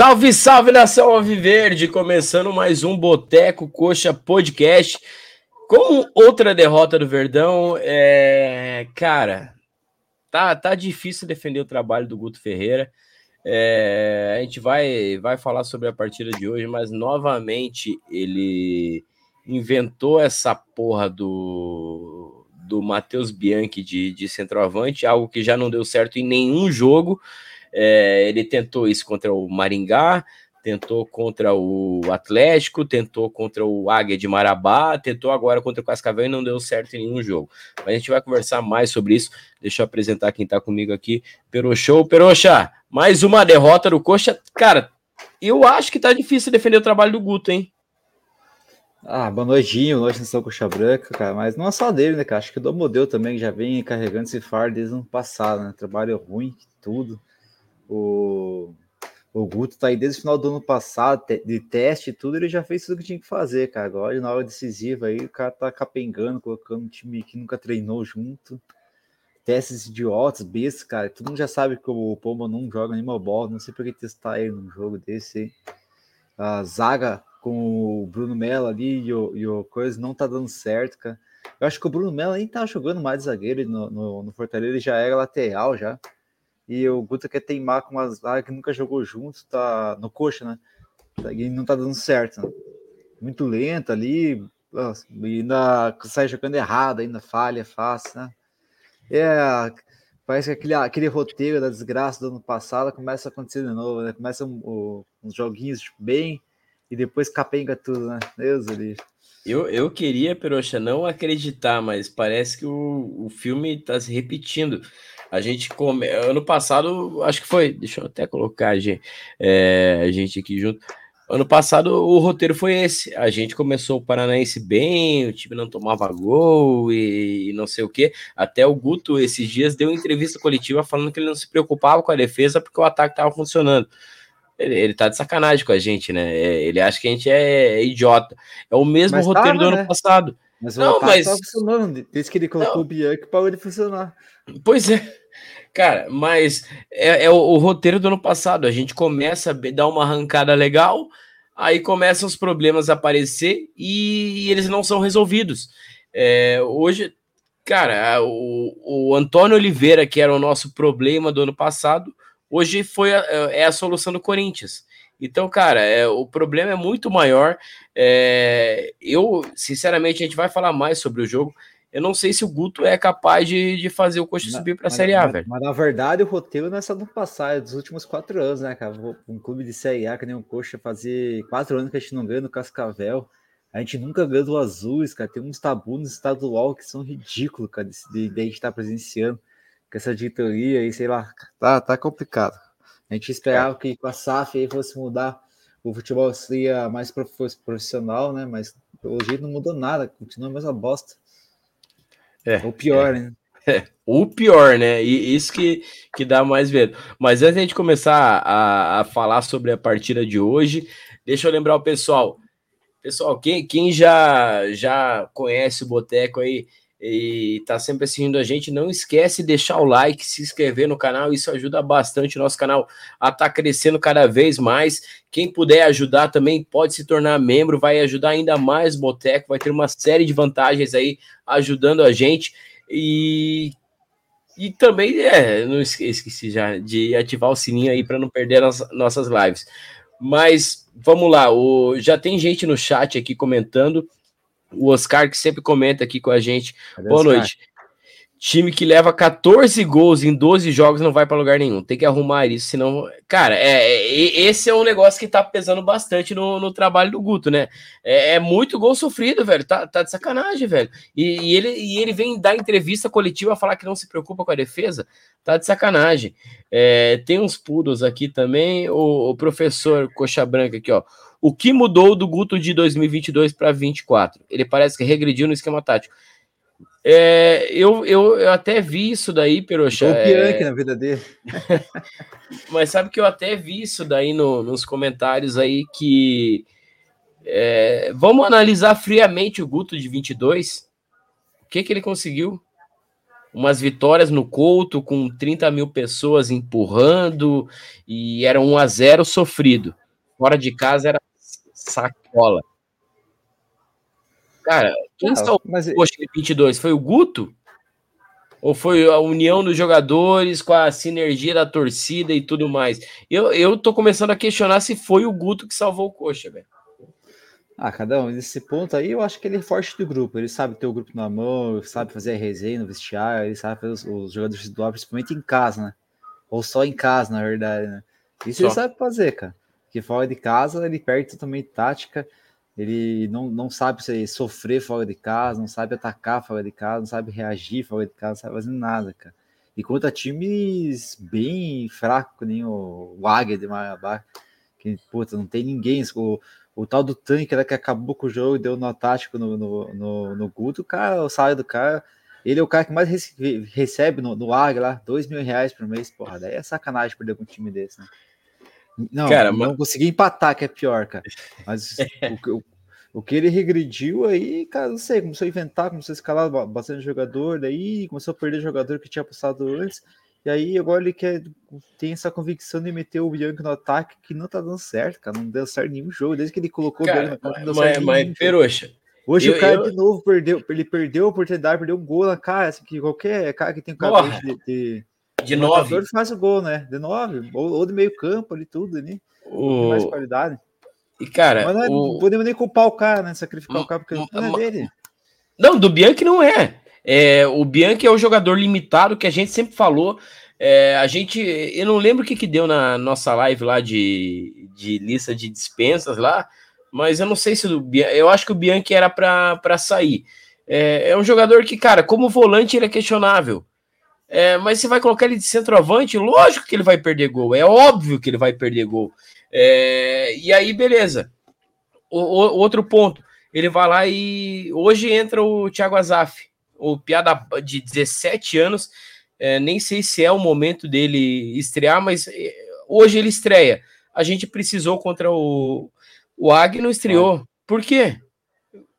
Salve, salve nação Alviverde! Começando mais um Boteco Coxa Podcast. Com outra derrota do Verdão, é... cara, tá, tá difícil defender o trabalho do Guto Ferreira. É... a gente vai, vai falar sobre a partida de hoje, mas novamente ele inventou essa porra do, do Matheus Bianchi de, de centroavante, algo que já não deu certo em nenhum jogo. É, ele tentou isso contra o Maringá, tentou contra o Atlético, tentou contra o Águia de Marabá, tentou agora contra o Cascavel e não deu certo em nenhum jogo. Mas a gente vai conversar mais sobre isso. Deixa eu apresentar quem tá comigo aqui. Peroxou, Peroxa, mais uma derrota do Coxa. Cara, eu acho que tá difícil defender o trabalho do Guto, hein? Ah, boa noitinho, noite nação Coxa Branca, cara, mas não é só dele, né, cara? Acho que o Domodeu também já vem carregando esse fardo desde o ano passado, né? Trabalho ruim, tudo. O, o Guto tá aí desde o final do ano passado, de teste e tudo, ele já fez tudo que tinha que fazer, cara. Agora, na hora decisiva, aí o cara tá capengando, colocando um time que nunca treinou junto. Testes idiotas, bestas, cara. Todo mundo já sabe que o Pomba não joga nenhuma bola, não sei por que testar ele num jogo desse. A zaga com o Bruno Mello ali e o, e o Coisa não tá dando certo, cara. Eu acho que o Bruno Mello nem tá jogando mais zagueiro no, no, no Fortaleza, ele já era lateral já. E o Guto quer teimar com umas áreas que nunca jogou junto, tá no coxa, né? E não tá dando certo. Né? Muito lento ali, e ainda sai jogando errado, ainda falha, fácil, né? É, parece que aquele, aquele roteiro da desgraça do ano passado começa a acontecer de novo, né? Começa um, uns joguinhos bem e depois capenga tudo, né? Deus do Eu, eu queria, Peroxa, não acreditar, mas parece que o, o filme está se repetindo. A gente come... ano passado, acho que foi, deixa eu até colocar a gente, é, a gente aqui junto. Ano passado o roteiro foi esse. A gente começou o Paranaense bem, o time não tomava gol e, e não sei o que. Até o Guto esses dias deu entrevista coletiva falando que ele não se preocupava com a defesa porque o ataque estava funcionando. Ele, ele tá de sacanagem com a gente, né? É, ele acha que a gente é idiota. É o mesmo mas roteiro tava, do ano né? passado. Mas o não, mas... tava funcionando. Desde que ele colocou não. o Bianchi, parou de funcionar. Pois é. Cara, mas é, é o, o, roteiro do ano passado. A gente começa a dar uma arrancada legal, aí começam os problemas a aparecer e, e eles não são resolvidos. É, hoje, cara, o, o Antônio Oliveira, que era o nosso problema do ano passado, hoje foi a, é a solução do Corinthians. Então, cara, é, o problema é muito maior. É, eu, sinceramente, a gente vai falar mais sobre o jogo. Eu não sei se o Guto é capaz de, de fazer o Coxa subir para a Série A, mas, velho. Mas na verdade o roteiro não é só do passado, é dos últimos quatro anos, né, cara? Um clube de Série A que nem o Coxa fazer quatro anos que a gente não ganha no Cascavel. A gente nunca ganha do Azuis, cara. Tem uns tabus no estadual que são ridículos, cara, de, de, a gente estar tá presenciando. Com essa diretoria aí, sei lá, tá, tá complicado. A gente esperava é. que com a SAF aí fosse mudar, o futebol seria mais profissional, né? Mas jeito não mudou nada, continua a mesma bosta. É, o pior, é. né? É, o pior, né? E isso que, que dá mais medo. Mas antes de a gente começar a, a falar sobre a partida de hoje, deixa eu lembrar o pessoal. Pessoal, quem, quem já, já conhece o Boteco aí e tá sempre assistindo a gente, não esquece de deixar o like, se inscrever no canal, isso ajuda bastante o nosso canal a tá crescendo cada vez mais. Quem puder ajudar também pode se tornar membro, vai ajudar ainda mais o Boteco, vai ter uma série de vantagens aí ajudando a gente. E, e também, é, não esqueci já de ativar o sininho aí para não perder as nossas lives. Mas vamos lá, o, já tem gente no chat aqui comentando. O Oscar, que sempre comenta aqui com a gente. Cadê Boa Oscar? noite. Time que leva 14 gols em 12 jogos não vai para lugar nenhum. Tem que arrumar isso, senão. Cara, é, é, esse é um negócio que tá pesando bastante no, no trabalho do Guto, né? É, é, muito gol sofrido, velho. Tá, tá de sacanagem, velho. E, e, ele, e ele vem dar entrevista coletiva falar que não se preocupa com a defesa. Tá de sacanagem. É, tem uns pudos aqui também. O, o professor Coxa Branca aqui, ó. O que mudou do Guto de 2022 para 2024? Ele parece que regrediu no esquema tático. É, eu, eu, eu, até vi isso daí, Peroxa. O é... na vida dele. Mas sabe que eu até vi isso daí no, nos comentários aí que é, vamos analisar friamente o Guto de 22. O que que ele conseguiu? umas vitórias no Couto com 30 mil pessoas empurrando e era 1 a 0 sofrido. Fora de casa era sacola. Cara, quem ah, salvou mas... o Coxa de 22? Foi o Guto? Ou foi a união dos jogadores com a sinergia da torcida e tudo mais? Eu, eu tô começando a questionar se foi o Guto que salvou o Coxa, velho. Ah, cada um. Nesse ponto aí, eu acho que ele é forte do grupo. Ele sabe ter o grupo na mão, sabe fazer a resenha no vestiário, ele sabe fazer os, os jogadores se doar, principalmente em casa, né? Ou só em casa, na verdade, né? Isso só. ele sabe fazer, cara. Porque fora de casa, ele perde totalmente tática. Ele não, não sabe se sofrer fora de casa, não sabe atacar fora de casa, não sabe reagir fora de casa, não sabe fazer nada, cara. E contra times bem fracos, nem o, Águia de Marabá, que, puta, não tem ninguém. O, o tal do tanque né, que acabou com o jogo e deu no tático no, no, no, no Guto, o cara, o salário do cara, ele é o cara que mais recebe no, no AG lá, dois mil reais por mês, porra, daí é sacanagem perder com um time desse, né? Não, cara, não mas... consegui empatar, que é pior, cara. Mas o, o, o, que ele regrediu aí, cara, não sei, começou a inventar, começou a escalar bastante jogador, daí começou a perder jogador que tinha passado antes. E aí agora ele quer tem essa convicção de meter o Bianchi no ataque que não tá dando certo, cara. Não deu certo nenhum jogo. Desde que ele colocou cara, o Bianchi no ataque, não deu mas, certo mas, Peroxa, Hoje eu, o cara eu... de novo perdeu, ele perdeu a oportunidade, perdeu um gol na cara, assim, que qualquer cara que tem um cabelo de, de, de nove faz o gol, né? De nove, ou, ou de meio campo ali, tudo ali. O... Mais qualidade. E cara, mas não, é, o... podemos nem culpar o cara, né? Sacrificar o cara, porque não é dele. Não, do Bianchi não é. É, o Bianchi é o jogador limitado que a gente sempre falou. É, a gente, eu não lembro o que, que deu na nossa live lá de, de lista de dispensas lá, mas eu não sei se o eu acho que o Bianchi era para sair. É, é, um jogador que, cara, como volante ele é questionável. É, mas você vai colocar ele de centroavante, lógico que ele vai perder gol, é óbvio que ele vai perder gol. É, e aí, beleza. O, o, outro ponto, ele vai lá e hoje entra o Thiago Azaf o piada de 17 anos, é, nem sei se é o momento dele estrear, mas é, hoje ele estreia. A gente precisou contra o, o Ag não estreou. Por quê?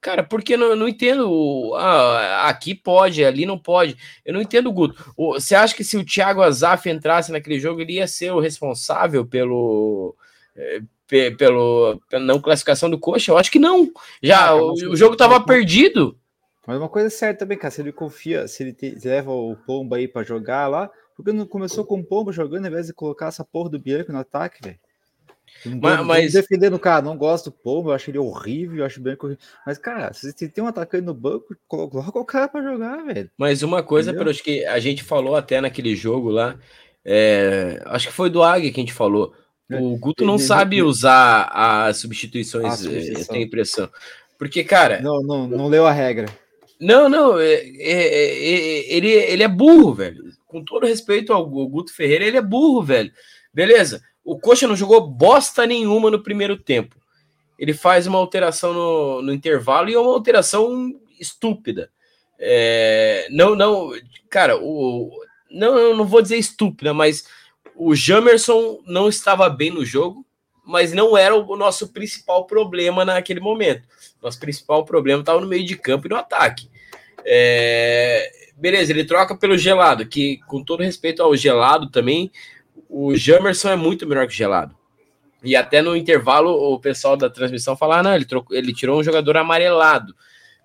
Cara, porque não, não entendo. Ah, aqui pode, ali não pode. Eu não entendo, Guto. Você acha que se o Thiago Azaf entrasse naquele jogo, ele ia ser o responsável pelo. É, pelo, pela não classificação do coxa? Eu acho que não. Já ah, o, o jogo estava perdido. Mas uma coisa é certa também, cara, se ele confia, se ele te, leva o Pombo aí para jogar lá, porque não começou com o Pombo jogando, ao invés de colocar essa porra do Bianco no ataque, velho. Mas, mas... defendendo o cara, não gosto do Pombo, eu acho ele horrível, eu acho bem horrível. Mas, cara, se tem um atacante no banco, coloca o cara para jogar, velho. Mas uma coisa, pelo que a gente falou até naquele jogo lá, é... acho que foi do Águia que a gente falou. É, o Guto não sabe usar as substituições, substituição. eu tenho impressão. Porque, cara. Não, não, não leu a regra. Não, não, é, é, é, ele, ele é burro, velho. Com todo respeito ao Guto Ferreira, ele é burro, velho. Beleza, o Coxa não jogou bosta nenhuma no primeiro tempo. Ele faz uma alteração no, no intervalo e é uma alteração estúpida. É, não, não, cara, o, não, não vou dizer estúpida, mas o Jamerson não estava bem no jogo, mas não era o nosso principal problema naquele momento. Nosso principal problema estava no meio de campo e no ataque. É, beleza, ele troca pelo gelado, que com todo respeito ao gelado também, o Jamerson é muito melhor que o gelado. E até no intervalo o pessoal da transmissão fala: ah, não, ele, trocou, ele tirou um jogador amarelado.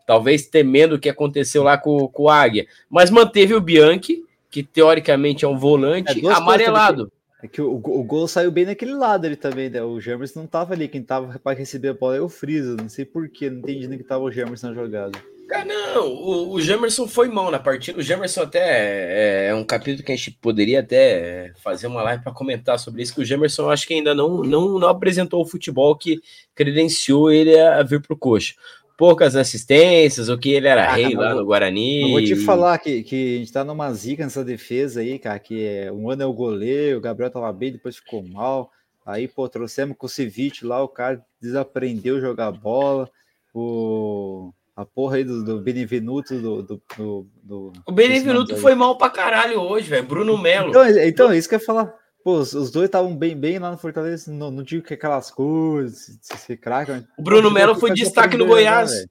Talvez temendo o que aconteceu lá com, com o Águia. Mas manteve o Bianchi, que teoricamente é um volante, é, amarelado. É que o, o gol saiu bem naquele lado ali também, né? O Jamerson não tava ali, quem tava para receber a bola é o Frieza, não sei porquê, não entendi nem que tava o Jamerson na jogada. Cara, não, o, o Jamerson foi mal na partida. O Jamerson até é, é, um capítulo que a gente poderia até fazer uma live para comentar sobre isso, que o Jamerson acho que ainda não, não, não apresentou o futebol que credenciou ele a vir pro coxa poucas assistências, o que ele era ah, rei lá no Guarani. Eu vou te falar que, que a gente tá numa zica nessa defesa aí, cara, que é, um ano é o goleiro, o Gabriel tava bem, depois ficou mal. Aí, pô, trouxemos com o Civic lá, o cara desaprendeu jogar bola. O, a porra aí do, do Benevenuto do, do, do, do O Benevenuto foi mal pra caralho hoje, velho. Bruno Melo. Então, então, isso que eu ia falar. Pô, os, os dois estavam bem, bem lá no Fortaleza. Não, não digo que aquelas coisas, se, se craque. O Bruno Melo foi destaque no Goiás. Né,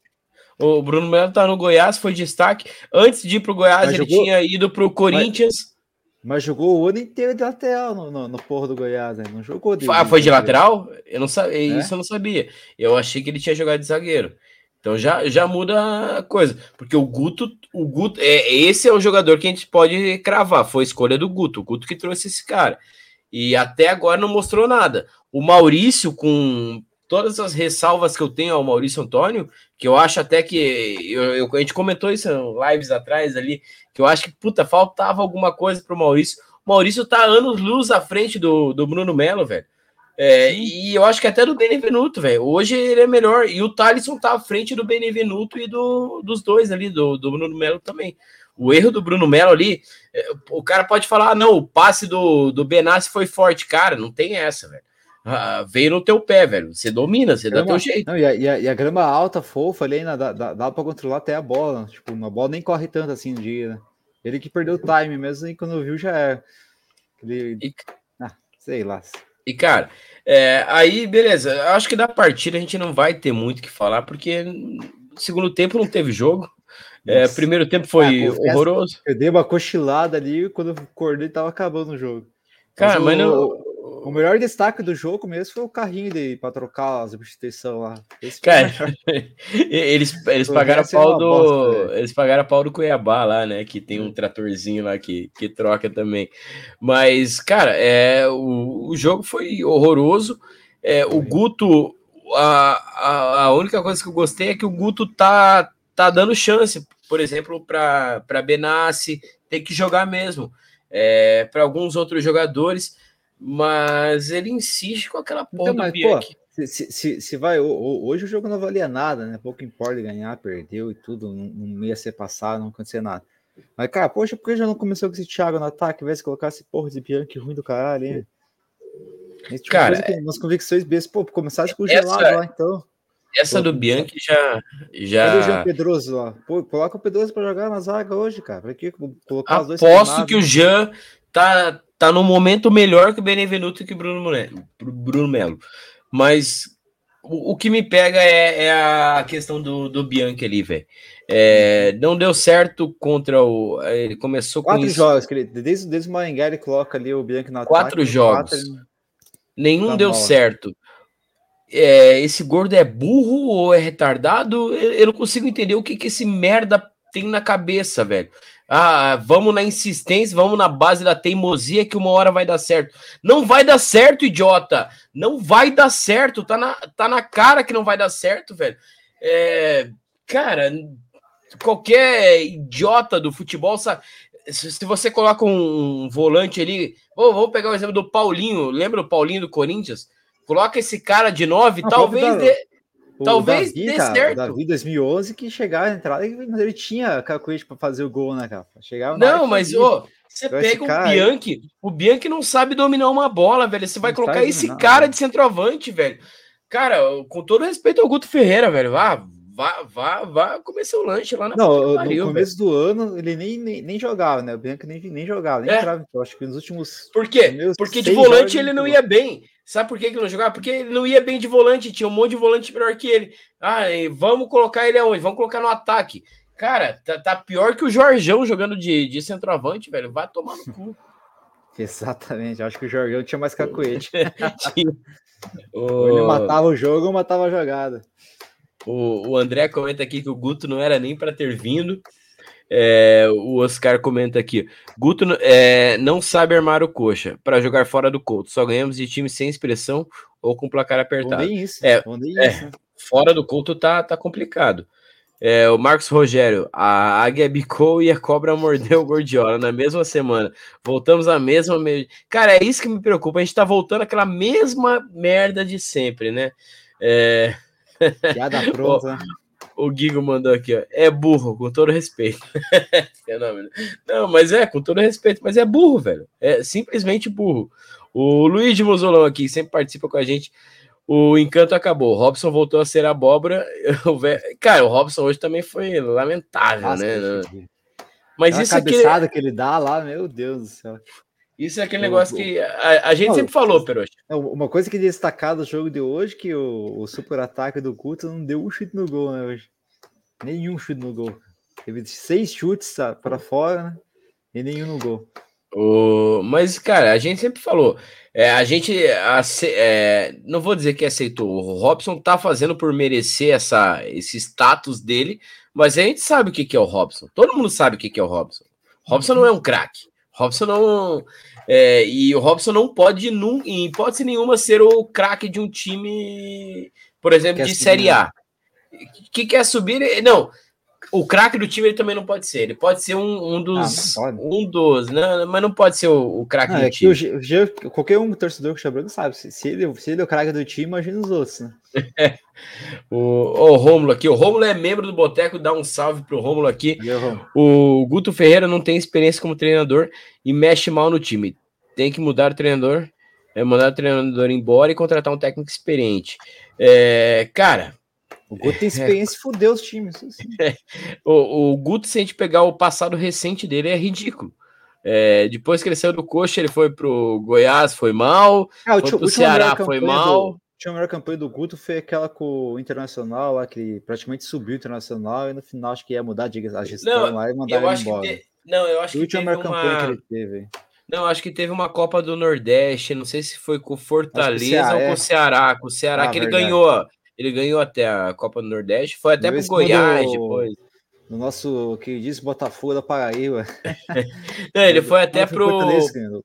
O Bruno Melo tá no Goiás, foi destaque. Antes de ir pro Goiás, Mas ele jogou... tinha ido pro Corinthians. Mas jogou o ano inteiro de lateral no, no, no porro do Goiás, né? Não jogou de. Ah, foi de lateral? Eu não sabia, é? isso eu não sabia. Eu achei que ele tinha jogado de zagueiro. Então já, já muda a coisa. Porque o Guto, o Guto, é, esse é o jogador que a gente pode cravar. Foi escolha do Guto, o Guto que trouxe esse cara. E até agora não mostrou nada. O Maurício, com todas as ressalvas que eu tenho ao Maurício Antônio, que eu acho até que eu, eu, a gente comentou isso em lives atrás ali, que eu acho que puta, faltava alguma coisa pro Maurício. O Maurício tá anos luz à frente do, do Bruno Melo, velho. É, e eu acho que até do Benevenuto, velho. Hoje ele é melhor. E o Thalisson tá à frente do Benevenuto e do, dos dois ali, do, do Bruno Melo também. O erro do Bruno Melo ali, é, o cara pode falar, ah, não, o passe do, do Benassi foi forte. Cara, não tem essa, velho. Ah, veio no teu pé, velho. Você domina, você grama, dá teu jeito. Não, e, a, e, a, e, a, grama alta, fofa ali, dá, dá, dá pra controlar até a bola. Tipo, a bola nem corre tanto assim no dia, né? Ele que perdeu o time mesmo, e quando viu já é. Ele... Ah, sei lá. E, cara, é, aí, beleza. Acho que da partida a gente não vai ter muito o que falar, porque segundo tempo não teve jogo. É, primeiro tempo foi ah, horroroso. Eu dei uma cochilada ali quando acordei tava acabando o jogo. Cara, mas, mas não o melhor destaque do jogo mesmo foi o carrinho de para trocar as substituições lá. Cara, eles, eles pagaram a pau do. Bosta, eles pagaram a pau do Cuiabá lá, né? Que tem um tratorzinho lá que, que troca também. Mas, cara, é, o, o jogo foi horroroso. É, o Guto, a, a, a única coisa que eu gostei é que o Guto tá, tá dando chance, por exemplo, para Benassi, tem que jogar mesmo. É, para alguns outros jogadores. Mas ele insiste com aquela porra então, mas. Pô, se, se, se, vai, hoje o jogo não valia nada, né? Pouco importa ganhar, perdeu e tudo, não, ia ser passado, não acontecer nada. Mas, cara, poxa, por que já não começou com esse Thiago no ataque, ao invés de colocar esse porra de Bianchi ruim do caralho, hein? Esse tipo cara, que, nas convicções bestas, pô, começasse com o gelado lá, então. Essa pô, do Bianchi já. já... Cadê o Jean Pedroso lá? Pô, coloca o Pedroso pra jogar na zaga hoje, cara. Pra que colocar Aposto os dois? Aposto que o Jean tá, tá no momento melhor que o Benevenuto e que o Bruno, Bruno Melo. Mas o, o, que me pega é, é a questão do, do Bianchi ali, velho. É, não deu certo contra o. Ele começou quatro com. Quatro jogos, que ele, desde, desde o Maringá ele coloca ali o Bianchi na Quatro ataque, jogos. Quatro, Nenhum tá deu mal. certo. É, esse gordo é burro ou é retardado? Eu, eu não consigo entender o que, que esse merda tem na cabeça, velho. Ah, vamos na insistência, vamos na base da teimosia que uma hora vai dar certo. Não vai dar certo, idiota. Não vai dar certo. Tá na, tá na cara que não vai dar certo, velho. É, cara, qualquer idiota do futebol sabe. Se você coloca um volante ali, oh, vamos pegar o exemplo do Paulinho. Lembra o Paulinho do Corinthians? Coloca esse cara de nove, ah, talvez. Dê, Talvez Davi, dê cara, certo. O Davi 2011 que chegava na entrada mas ele tinha cacuete para fazer o gol, né, cara? Chegava Não, mas ô, você pega o Bianchi, o Bianchi não sabe dominar uma bola, velho. Você vai colocar esse dominar, cara velho. de centroavante, velho. Cara, com todo respeito ao Guto Ferreira, velho, vá, vá, vá, vá comer seu lanche lá na Não, pariu, no começo velho. do ano ele nem, nem, nem, jogava, né? O Bianchi nem, nem jogava, nem é. entrava. Eu acho que nos últimos. Por quê? Porque de volante ele não ia bem. Sabe por que, que não jogava? Porque ele não ia bem de volante, tinha um monte de volante melhor que ele. Ah, vamos colocar ele aonde? Vamos colocar no ataque. Cara, tá, tá pior que o Jorgão jogando de, de centroavante, velho. Vai tomar no cu. Exatamente, acho que o Jorgão tinha mais cacuete. Ele matava o jogo ou matava a jogada. O, o André comenta aqui que o Guto não era nem para ter vindo. É, o Oscar comenta aqui: Guto é, não sabe armar o coxa para jogar fora do Couto. Só ganhamos de time sem expressão ou com placar apertado. Isso, é, é, fora do Couto tá, tá complicado. É, o Marcos Rogério, a águia bicou e a cobra mordeu o Gordiola na mesma semana. Voltamos à mesma. Cara, é isso que me preocupa. A gente tá voltando àquela mesma merda de sempre, né? É... Piada pronta. O Gigo mandou aqui, ó. É burro, com todo respeito. Fenômeno. Não, mas é, com todo respeito, mas é burro, velho. É simplesmente burro. O Luiz de Mozolão aqui, sempre participa com a gente. O encanto acabou. O Robson voltou a ser abóbora. Cara, o Robson hoje também foi lamentável, Nossa, né? Mas Aquela isso cabeçada que... que ele dá lá, meu Deus do céu. Isso é aquele negócio que a, a gente não, sempre falou, Peroxa. Uma coisa que destacar do jogo de hoje que o, o super ataque do Guto não deu um chute no gol, né, hoje. Nenhum chute no gol. Teve seis chutes para fora, né? E nenhum no gol. O... Mas, cara, a gente sempre falou. É, a gente ace... é, não vou dizer que aceitou. O Robson tá fazendo por merecer essa, esse status dele, mas a gente sabe o que, que é o Robson. Todo mundo sabe o que, que é o Robson. Robson não é um craque. Robson não. É, e o Robson não pode, num, em hipótese nenhuma, ser o craque de um time, por exemplo, quer de Série A. Que quer subir. Não, o craque do time ele também não pode ser. Ele pode ser um, um dos. Ah, um dos, né? Mas não pode ser o, o craque do é time. O, qualquer um torcedor que branco sabe. Se, se, ele, se ele é o craque do time, imagina os outros, né? o, o Rômulo aqui. O Rômulo é membro do Boteco. Dá um salve pro Rômulo aqui. o Guto Ferreira não tem experiência como treinador e mexe mal no time. Tem que mudar o treinador. É mandar o treinador embora e contratar um técnico experiente. É, cara, o Guto tem experiência e fudeu os times. Assim. o, o Guto, se a gente pegar o passado recente dele, é ridículo. É, depois que ele saiu do Coxa, ele foi pro Goiás, foi mal. Ah, foi pro Ceará, foi mal. Do, a melhor campanha do Guto foi aquela com o Internacional, lá que praticamente subiu o Internacional e no final acho que ia mudar a gestão não, lá e mandar ele embora. Que, não, eu acho que. A última melhor uma... campanha que ele teve. Não, acho que teve uma Copa do Nordeste, não sei se foi com o Fortaleza ou com o Ceará. Com o Ceará, ah, que ele ganhou ele ganhou até a Copa do Nordeste, foi até pro Goiás depois. No nosso que diz Botafogo da Paraíba. Não, ele foi até pro.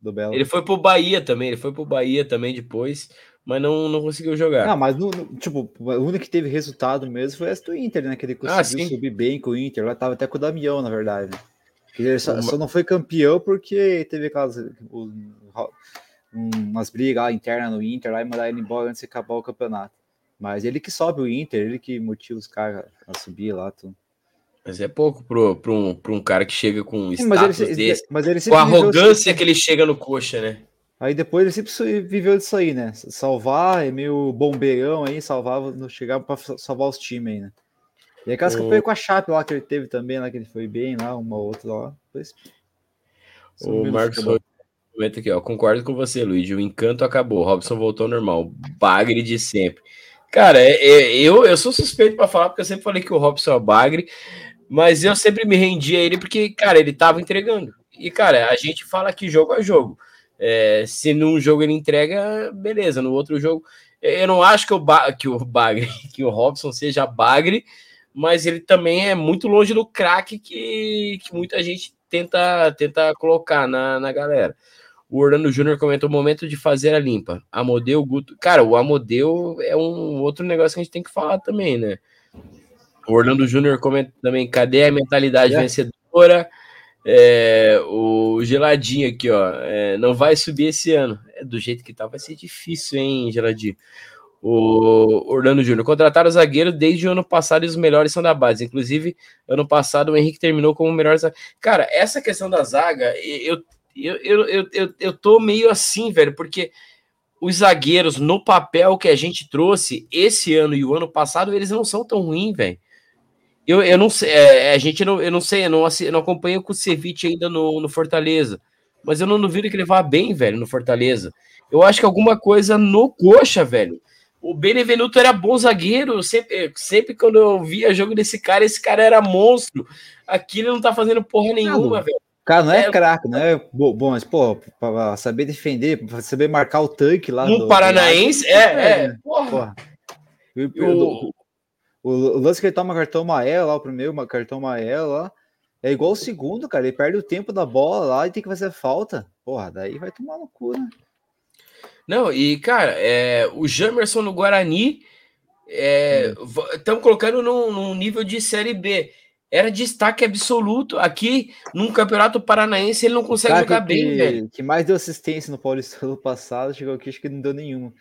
Do, Belo. Ele foi pro Bahia também, ele foi pro Bahia também depois, mas não, não conseguiu jogar. Não, mas no, no, tipo, o único que teve resultado mesmo foi esse do Inter, né? Que ele ah, conseguiu ah, subir bem com o Inter. Lá tava até com o Damião, na verdade. Ele só, Uma... só não foi campeão porque teve aquelas. umas brigas lá internas no Inter lá e mandar ele embora antes de acabar o campeonato. Mas ele que sobe o Inter, ele que motiva os caras a subir lá. Tudo. Mas é pouco para um, um cara que chega com um Sim, status ele, desse. Mas ele com a arrogância que ele chega no coxa, né? Aí depois ele sempre viveu disso aí, né? Salvar, é meio bombeirão aí, salvava, não chegava para salvar os times aí, né? E aquelas o... campanhas com a Chape lá que ele teve também, lá que ele foi bem lá, uma outra lá. Depois... O Marcos comenta aqui, ó. Concordo com você, Luiz. O encanto acabou. Robson voltou ao normal. Bagre de sempre. Cara, é, é, eu, eu sou suspeito para falar, porque eu sempre falei que o Robson é o Bagre, mas eu sempre me rendi a ele porque, cara, ele tava entregando. E, cara, a gente fala que jogo é jogo. É, se num jogo ele entrega, beleza. No outro jogo, eu não acho que o, ba que o Bagre, que o Robson seja Bagre, mas ele também é muito longe do craque que, que muita gente tenta, tenta colocar na, na galera. O Orlando Júnior comentou o momento de fazer a limpa. Amodeu, Guto. Cara, o Amodeu é um outro negócio que a gente tem que falar também, né? O Orlando Júnior comenta também: cadê a mentalidade é. vencedora? É, o Geladinho aqui, ó. É, não vai subir esse ano. É, do jeito que tá, vai ser difícil, hein, Geladinho? O Orlando Júnior. Contrataram o zagueiro desde o ano passado e os melhores são da base. Inclusive, ano passado o Henrique terminou como o melhor. Cara, essa questão da zaga, eu eu, eu, eu, eu, eu tô meio assim, velho, porque os zagueiros no papel que a gente trouxe esse ano e o ano passado, eles não são tão ruins, velho. Eu, eu não sei, é, a gente não, eu não sei, eu não, eu não acompanho com o Ceviche ainda no, no Fortaleza, mas eu não duvido que ele vá bem, velho, no Fortaleza. Eu acho que alguma coisa no coxa, velho. O Benevenuto era bom zagueiro, sempre, sempre quando eu via jogo desse cara, esse cara era monstro. Aqui ele não tá fazendo porra nenhuma, velho cara não é, é craque, não é bom, mas, pô, pra saber defender, pra saber marcar o tanque lá. No do, Paranaense, do... é, é, é, porra. porra. O, o, o, lance que ele toma cartão amarelo lá, o primeiro cartão amarelo lá, é igual o segundo, cara. Ele perde o tempo da bola lá e tem que fazer falta. Porra, daí vai tomar no cu, né? Não, e, cara, é, o Jamerson no Guarani estamos é, colocando num, num nível de Série B era destaque absoluto. Aqui, num campeonato paranaense, ele não consegue Cara, jogar que, bem, velho. que mais deu assistência no Paulista no passado, chegou aqui, acho que não deu nenhuma.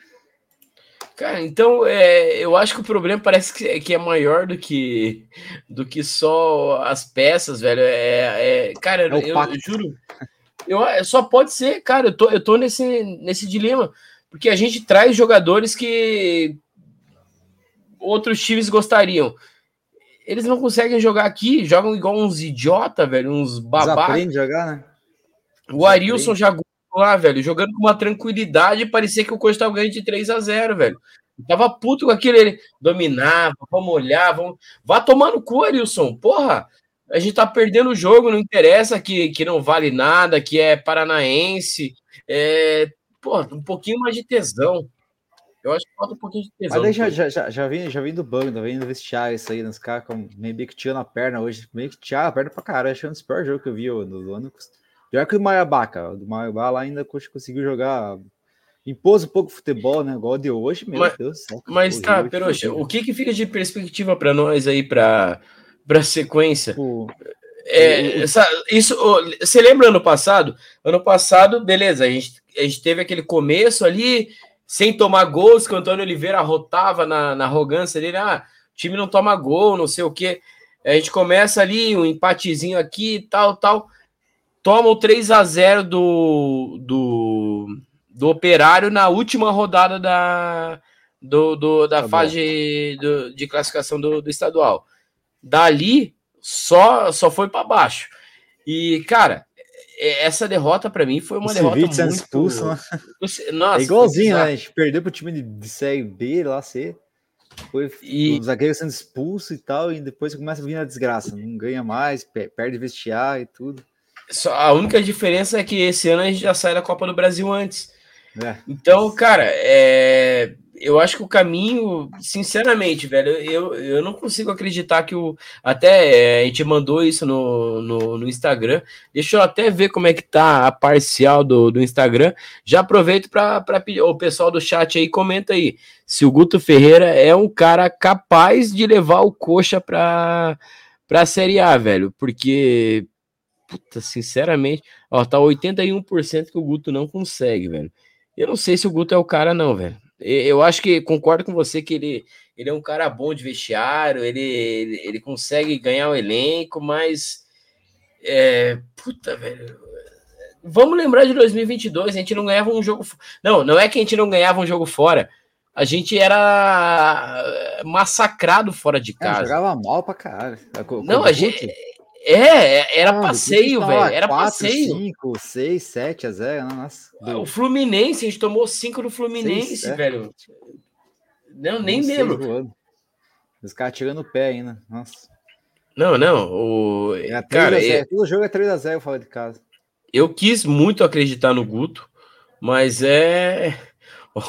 Cara, então é, eu acho que o problema parece que, é, que é maior do que do que só as peças, velho. É, é cara, é eu, eu, juro, eu, só pode ser, cara. Eu tô, eu tô nesse, nesse dilema, porque a gente traz jogadores que outros times gostariam eles não conseguem jogar aqui, jogam igual uns idiota, velho, uns babacas. Aprende jogar, né? O Arilson já lá, velho, jogando com uma tranquilidade, parecia que o Coxa tava ganhando de 3 a 0 velho. tava puto com aquilo, ele dominava, vamos olhar, vamos. Vá tomar no cu, Arilson. Porra, a gente tá perdendo o jogo, não interessa que, que não vale nada, que é paranaense. É, porra, um pouquinho mais de tesão. Eu acho que falta um pouquinho de tesão. Mas já, já, já, já, vim, já vim do banco, já vim do vestiário isso aí, nos caras com meio que tinha na perna hoje, meio que tinha a perna pra caralho. É um dos piores jogos que eu vi no ano. Pior que o Maiabá, cara. O Maiabá lá ainda conseguiu jogar. Impôs um pouco futebol, né? Igual de hoje, meu mas, Deus do céu. Mas tá, Peroxa, o que que fica de perspectiva para nós aí para para sequência? Tipo, é, essa, isso, você lembra ano passado? Ano passado, beleza, a gente, a gente teve aquele começo ali, sem tomar gols, que o Antônio Oliveira rotava na, na arrogância dele, ah, o time não toma gol, não sei o quê. A gente começa ali, um empatezinho aqui, tal, tal. Toma o 3 a 0 do, do, do Operário na última rodada da, do, do da tá fase do, de classificação do, do estadual. Dali, só, só foi para baixo. E, cara, essa derrota para mim foi uma o derrota muito... expulso, né? Nossa, é igualzinho, né? A gente perdeu pro time de, de Série B lá, C. Foi e... o zagueiro sendo expulso e tal, e depois começa a vir a desgraça. Não ganha mais, perde vestiário e tudo. Só, a única diferença é que esse ano a gente já sai da Copa do Brasil antes. É. Então, cara, é eu acho que o caminho, sinceramente, velho, eu, eu não consigo acreditar que o. Até é, a gente mandou isso no, no, no, Instagram. Deixa eu até ver como é que tá a parcial do, do Instagram. Já aproveito para pedir. O pessoal do chat aí, comenta aí. Se o Guto Ferreira é um cara capaz de levar o coxa para a Série A, velho. Porque, puta, sinceramente, ó, tá 81% que o Guto não consegue, velho. Eu não sei se o Guto é o cara, não, velho. Eu acho que concordo com você que ele, ele é um cara bom de vestiário, ele, ele, ele consegue ganhar o elenco, mas. É, puta, velho. Vamos lembrar de 2022, a gente não ganhava um jogo. Não, não é que a gente não ganhava um jogo fora. A gente era massacrado fora de é, casa. É, jogava mal pra caralho. Não, a gente. É, é, era ah, passeio, velho. Era 4, passeio. 5, 6, 7 a 0. Nossa. O Fluminense, a gente tomou 5 no Fluminense, 6, é. velho. Não, nem mesmo. Os caras tirando o pé ainda. Nossa. Não, não. O... É cara, é... Todo jogo é 3x0, eu falo de casa. Eu quis muito acreditar no Guto, mas é.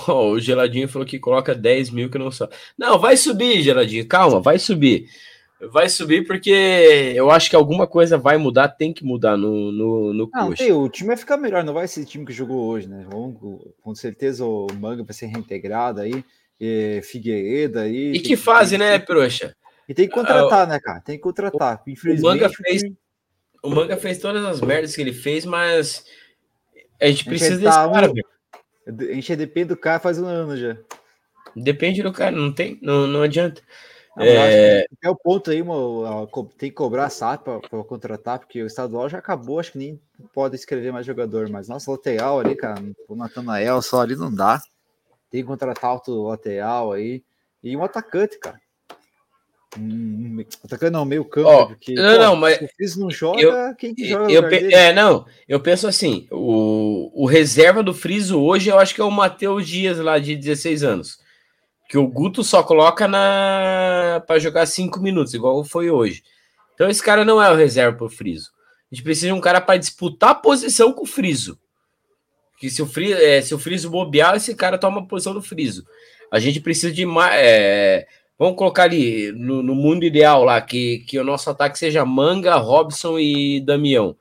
Oh, o Geladinho falou que coloca 10 mil que não só. Não, vai subir, Geladinho. Calma, vai subir. Vai subir porque eu acho que alguma coisa vai mudar, tem que mudar no, no, no não, tem, o time vai ficar melhor, não vai ser o time que jogou hoje, né? Com certeza o Manga vai ser reintegrado aí, e Figueiredo aí. E que fase, né, Proxa? E tem que contratar, né, cara? Tem que contratar. Infelizmente, o Manga fez, o Manga fez todas as merdas que ele fez, mas a gente precisa a gente desse cara, um... A gente depende do cara faz um ano já. Depende do cara, não tem, não, não adianta. É... é o ponto aí, tem que cobrar a SAP para contratar, porque o estadual já acabou, acho que nem pode escrever mais jogador, mas nossa, lateral ali, cara, o Natanael só ali não dá. Tem que contratar outro lateral aí. E um atacante, cara. Um, atacante não, meio campo, oh, porque não, pô, não, mas se não joga, eu, quem que joga eu, É, não, eu penso assim, o, o reserva do Friso hoje eu acho que é o Matheus Dias lá de 16 anos que o Guto só coloca na para jogar cinco minutos, igual foi hoje. Então esse cara não é o reserva para o Friso. A gente precisa de um cara para disputar a posição com o Friso. Que se o, Friso, é, se o Friso bobear, esse cara toma a posição do Friso. A gente precisa de mais. É, vamos colocar ali no, no, mundo ideal lá, que, que o nosso ataque seja Manga, Robson e Damião.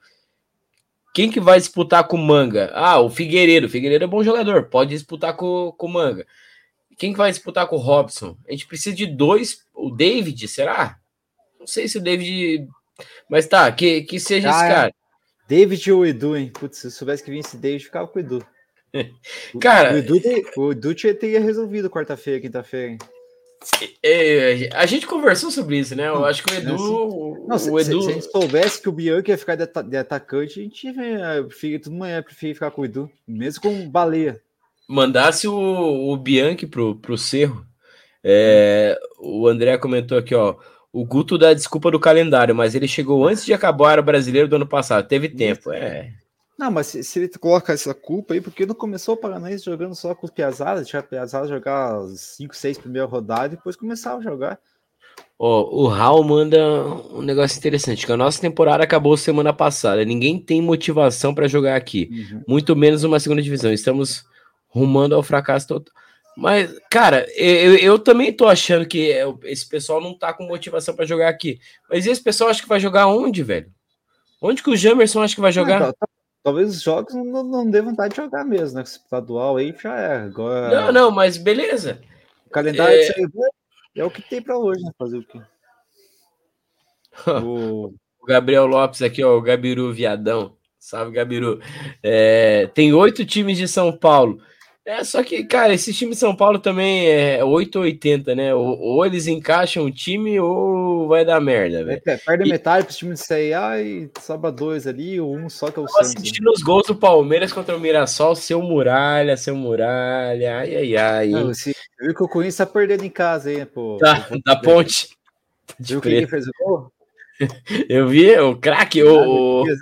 Quem que vai disputar com o Manga? Ah, o Figueiredo. O Figueiredo é bom jogador, pode disputar com o Manga. Quem vai disputar com o Robson? A gente precisa de dois. O David, será? Não sei se o David. Mas tá, que, que seja ah, esse cara. David ou o Edu, hein? Putz, se eu soubesse que vinha esse David, ficava com o Edu. cara. O Edu, o Edu teria resolvido quarta-feira, quinta-feira, hein? É, a gente conversou sobre isso, né? Eu acho que o Edu. Assim, não, se, Edu... Se, se, a gente soubesse que o Bianchi ia ficar de, atacante, a gente ia, tudo manhã preferia ficar com o Edu, mesmo com baleia mandasse o, o Bianchi pro, pro Cerro. É, o André comentou aqui, ó. O Guto dá desculpa do calendário, mas ele chegou antes de acabar o brasileiro do ano passado. Teve tempo, é. Não, mas se, se, ele coloca essa culpa aí, porque não começou o Paranaense jogando só com os Piazadas, deixar Piazada jogar 5, 6 primeiras rodadas e depois começava a jogar. Ó, o Raul manda um negócio interessante, que a nossa temporada acabou semana passada. Ninguém tem motivação para jogar aqui, uhum. muito menos uma segunda divisão. Estamos rumando ao fracasso total. Mas, cara, eu, eu também tô achando que esse pessoal não tá com motivação para jogar aqui. Mas esse pessoal acha que vai jogar onde, velho? Onde que o Jamerson acha que vai jogar? Não, talvez os jogos não, não dê vontade de jogar mesmo, né? Estadual aí já é. Agora... Não, não, mas beleza. O calendário é, é o que tem para hoje, né? Fazer o quê? o... o Gabriel Lopes aqui, ó, o Gabiru Viadão. Salve, Gabiru. É, tem oito times de São Paulo. É, só que, cara, esse time de São Paulo também é 880, né? Ou, ou eles encaixam o time ou vai dar merda, velho. É, perde e... metade pro time de CIA e sobra dois ali, ou um só que é o Santos. assistindo né? os gols do Palmeiras contra o Mirassol, seu Muralha, seu Muralha, ai, ai, ai. Não, esse, viu que o Corinthians tá perdendo em casa, hein, pô. Tá, da ponte. Viu quem fez o gol? Eu vi, o craque, o, né?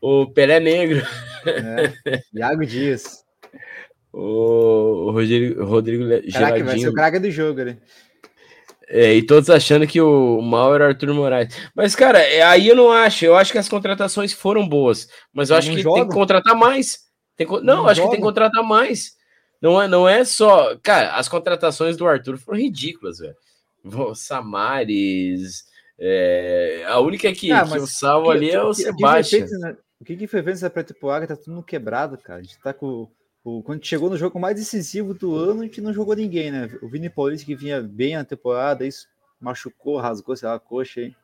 o Pelé Negro. É, Iago Dias. O Rodrigo, Rodrigo Caraca, vai ser o craque do jogo, né? É, e todos achando que o mal era Arthur Moraes. Mas, cara, é, aí eu não acho. Eu acho que as contratações foram boas. Mas eu acho que joga. tem que contratar mais. Tem, não, não acho joga. que tem que contratar mais. Não é, não é só. Cara, as contratações do Arthur foram ridículas, velho. Samares. É, a única que, ah, que eu salvo que, ali é o Sebastião. O que, que foi feito nessa pré-temporada? Tá tudo quebrado, cara. A gente tá com o, quando chegou no jogo mais decisivo do ano, a gente não jogou ninguém, né? O Vini Paulista que vinha bem na temporada, isso machucou, rasgou, sei lá, a coxa aí.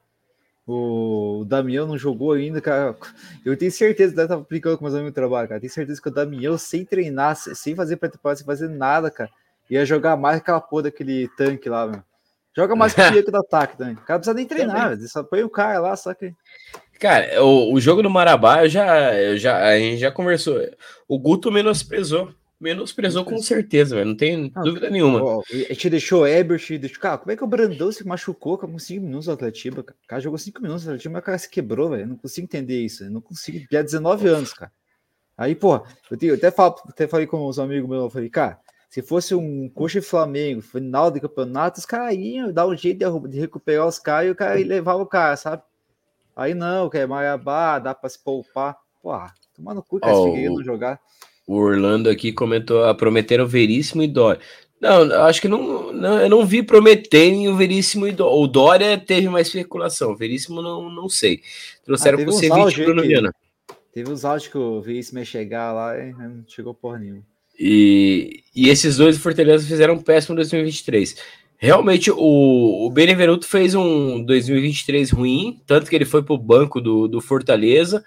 O, o Damião não jogou ainda, cara. Eu tenho certeza, que tava aplicando com meus amigos trabalho, cara. Tenho certeza que o Damião, sem treinar, sem fazer pré-temporada, sem fazer nada, cara, ia jogar mais aquela porra daquele tanque lá, meu. Joga mais que o do ataque também. O cara não precisa nem treinar. Só põe o cara lá, só que. Cara, o, o jogo do Marabá, eu já, eu já, a gente já conversou. O Guto menosprezou. Menosprezou com certeza, velho. Não tem não, dúvida nenhuma. Ó, gente deixou Ebert, deixou... Cara, como é que o Brandão se machucou com 5 minutos no Atletiba? O cara jogou 5 minutos no Atletiba, mas o cara se quebrou, velho. Não consigo entender isso. Eu não consigo. Já 19 anos, cara. Aí, pô, eu, tenho, eu até, falo, até falei com os amigos meus, eu falei, cara, se fosse um coxa e Flamengo, final de campeonato, os caras iam dar um jeito de, de recuperar os caras e o cara levava o cara, sabe? Aí não, que é Marabá, dá para se poupar. Pô, tomar no cu que oh, não jogar. O Orlando aqui comentou, ah, prometeram Veríssimo e Dória. Não, acho que não, não, eu não vi prometerem o Veríssimo e Dória. O Dória teve uma especulação, o Veríssimo não, não sei. Trouxeram ah, pro C20 Bruno Viana. Teve os áudios que o Veríssimo ia chegar lá e não chegou por nenhum. E, e esses dois Fortaleza fizeram um péssimo 2023. Realmente, o, o Benevenuto fez um 2023 ruim, tanto que ele foi para o banco do, do Fortaleza.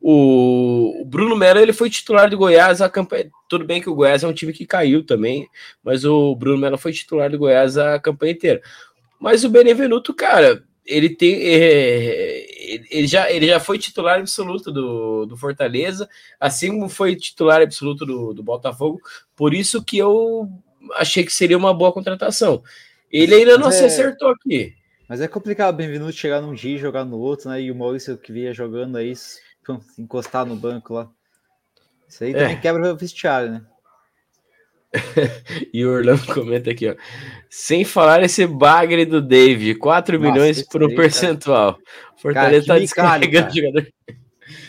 O, o Bruno Melo ele foi titular do Goiás. A campanha, tudo bem que o Goiás é um time que caiu também, mas o Bruno Melo foi titular do Goiás a campanha inteira. Mas o Benevenuto, cara, ele tem. É, ele, já, ele já foi titular absoluto do, do Fortaleza, assim como foi titular absoluto do, do Botafogo. Por isso que eu achei que seria uma boa contratação. Ele ainda não se é... acertou aqui. Mas é complicado, bem-vindo chegar num dia e jogar no outro, né? E o Maurício que via jogando aí, encostar no banco lá. Isso aí também é. quebra o vestiário, né? e o Orlando comenta aqui, ó. Sem falar esse bagre do David, 4 Nossa, milhões por um aí, percentual. Cara. Fortaleza cara, tá descarregando o jogador.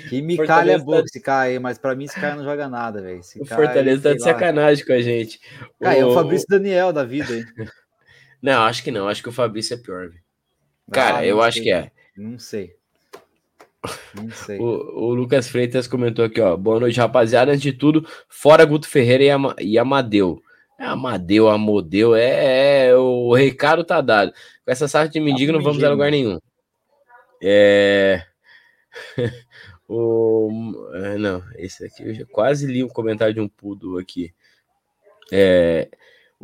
Que me calha é bom tá... esse cara aí, mas pra mim esse cara não joga nada, velho. O Fortaleza aí, tá de lá. sacanagem com a gente. Cara, o... é o Fabrício Daniel da vida aí. Não, acho que não. Acho que o Fabrício é pior. Cara, ah, eu sei. acho que é. Não sei. Não sei. o, o, Lucas Freitas comentou aqui, ó. Boa noite, rapaziada. Antes de tudo, fora Guto Ferreira e, Ama, e Amadeu. É Amadeu, Amodeu, é, é, o recado tá dado. Com essa sorte de mendigo tá não vamos a lugar nenhum. É. o... É, não, esse aqui eu já quase li um comentário de um pudo aqui. É.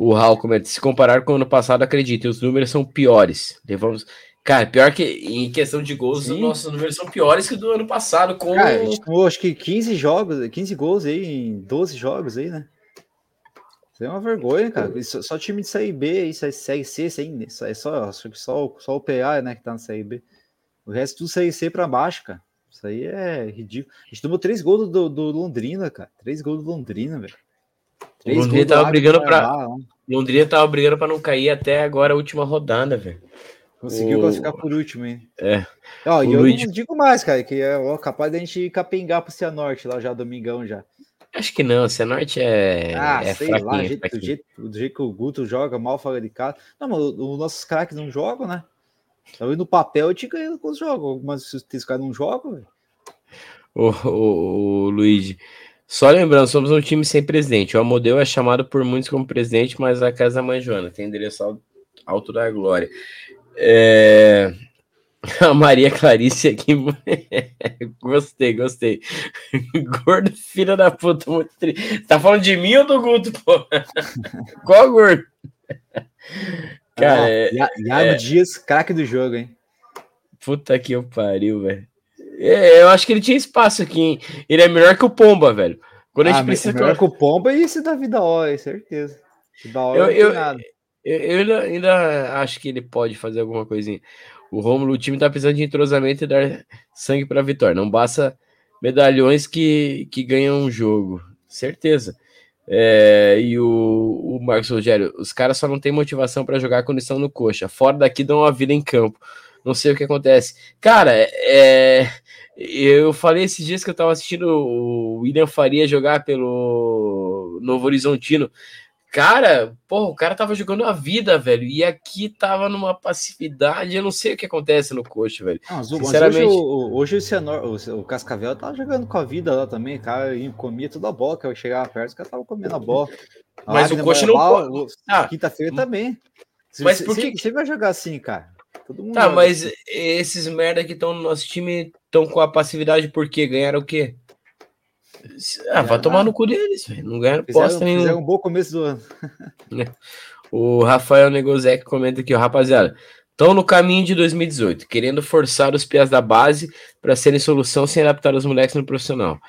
O Raul comenta: se comparar com o ano passado, acredite, os números são piores. Levamos. Cara, pior que em questão de gols, Sim. os nossos números são piores que do ano passado. Com... Cara, acho que 15 jogos, 15 gols aí em 12 jogos aí, né? Isso é uma vergonha, cara. Só, só time de Série B, isso é Série C, é só, acho que só, só o PA, né, que tá na Série B. O resto tudo Série C pra baixo, cara. Isso aí é ridículo. A gente tomou três gols do, do Londrina, cara. Três gols do Londrina, velho. Londrina tava brigando para Londrina tava brigando para não cair até agora a última rodada, velho. Conseguiu o... classificar por último, hein? É. Ó, e eu Luiz... não digo mais, cara, que é ó, capaz da gente capengar pro Cianorte lá já, domingão já. Acho que não, Cianorte é. Ah, é sei lá, jeito, do, jeito, do jeito que o Guto joga mal fora de casa. Não, mas os nossos craques não jogam, né? Então, no papel eu te ganho com os jogos, mas se os caras não jogam, velho. Ô, ô, ô, Luigi, só lembrando, somos um time sem presidente. O Amodeu é chamado por muitos como presidente, mas a casa da mãe Joana tem endereço alto da glória. É... A Maria Clarice aqui. gostei, gostei. Gordo, filho da puta, muito triste. Tá falando de mim ou do Guto, pô? Qual gordo? Cara, ah, é, Iago é... Dias, craque do jogo, hein? Puta que eu pariu, velho. É, eu acho que ele tinha espaço aqui, hein? Ele é melhor que o Pomba, velho. Quando a gente ah, precisa. É melhor que o Pomba e esse da vida hora, certeza. Da hora eu, eu, eu, eu, ainda acho que ele pode fazer alguma coisinha. O Romulo, o time tá precisando de entrosamento e dar sangue para a vitória. Não basta medalhões que, que ganham um jogo. Certeza. É, e o, o Marcos Rogério, os caras só não têm motivação para jogar quando estão no coxa. Fora daqui dão uma vida em campo. Não sei o que acontece. Cara, é, eu falei esses dias que eu tava assistindo o William Faria jogar pelo Novo Horizontino. Cara, porra, o cara tava jogando a vida, velho. E aqui tava numa passividade. Eu não sei o que acontece no coach, velho. Não, Sinceramente. Hoje, hoje o, Cianor, o, o, Cascavel tava jogando com a vida lá também. Cara comia toda a bola. Que eu chegava perto, o cara tava comendo a bola. A mas o coach não pode. Ah, Quinta-feira também. Mas por que você vai jogar assim, cara? Todo mundo tá, mas assim. esses merda que estão no nosso time estão com a passividade porque ganharam o quê? Ah, vai tomar no cu deles, véio. não ganharam posta nenhuma. Fizeram um bom começo do ano. o Rafael Negozek comenta aqui, ó, rapaziada, estão no caminho de 2018, querendo forçar os pias da base para serem solução sem adaptar os moleques no profissional.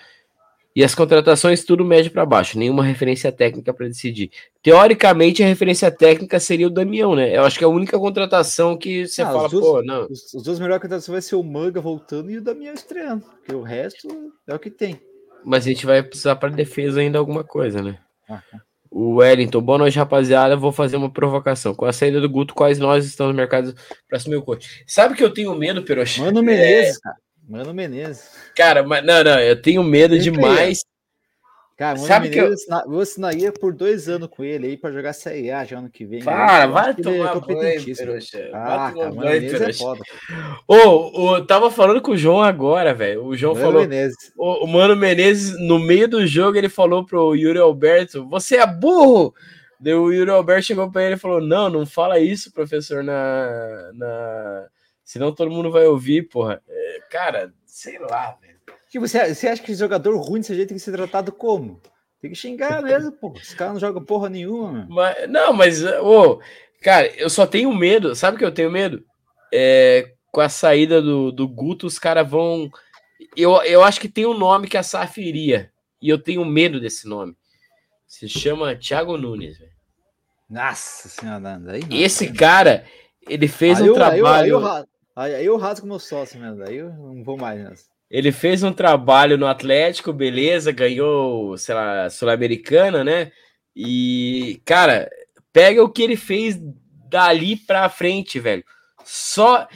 E as contratações tudo médio para baixo, nenhuma referência técnica para decidir. Teoricamente, a referência técnica seria o Damião, né? Eu acho que é a única contratação que você ah, fala, dois, pô, não. Os, os dois melhores contratações vai ser o Manga voltando e o Damião estreando, porque o resto é o que tem. Mas a gente vai precisar para defesa ainda alguma coisa, né? Ah, o Wellington, boa noite, rapaziada. Vou fazer uma provocação. Com a saída do Guto, quais nós estamos no mercado para assumir o coach? Sabe que eu tenho medo, Peroxa? Mano Menezes, é... cara. Mano Menezes. Cara, mas não, não, eu tenho medo demais. Cara, Mano Sabe Menezes, que eu... eu assinaria por dois anos com ele aí para jogar Série A já ano que vem. Para, vai é tomar banho, Peroxa. Ah, vai tomar banho, Peroxa. É Ô, oh, tava falando com o João agora, velho. O João Mano falou. Menezes. O, o Mano Menezes, no meio do jogo, ele falou pro Yuri Alberto: Você é burro! Daí o Yuri Alberto chegou para ele e falou: Não, não fala isso, professor, na. na... Senão todo mundo vai ouvir, porra. É, cara, sei lá, velho. Que você, você acha que jogador ruim desse jeito tem que ser tratado como? Tem que xingar mesmo, pô. Esse cara não joga porra nenhuma. Mas, não, mas, ô, cara, eu só tenho medo. Sabe o que eu tenho medo? É, com a saída do, do Guto, os caras vão. Eu, eu acho que tem um nome que a SAF iria. E eu tenho medo desse nome. Se chama Thiago Nunes, velho. Nossa senhora, aí Esse cara, ele fez aí um eu, trabalho. Aí eu, aí, aí eu rasgo meu sócio mesmo. Aí eu não vou mais nessa. Ele fez um trabalho no Atlético, beleza, ganhou, sei lá, Sul-Americana, né? E, cara, pega o que ele fez dali pra frente, velho. Só.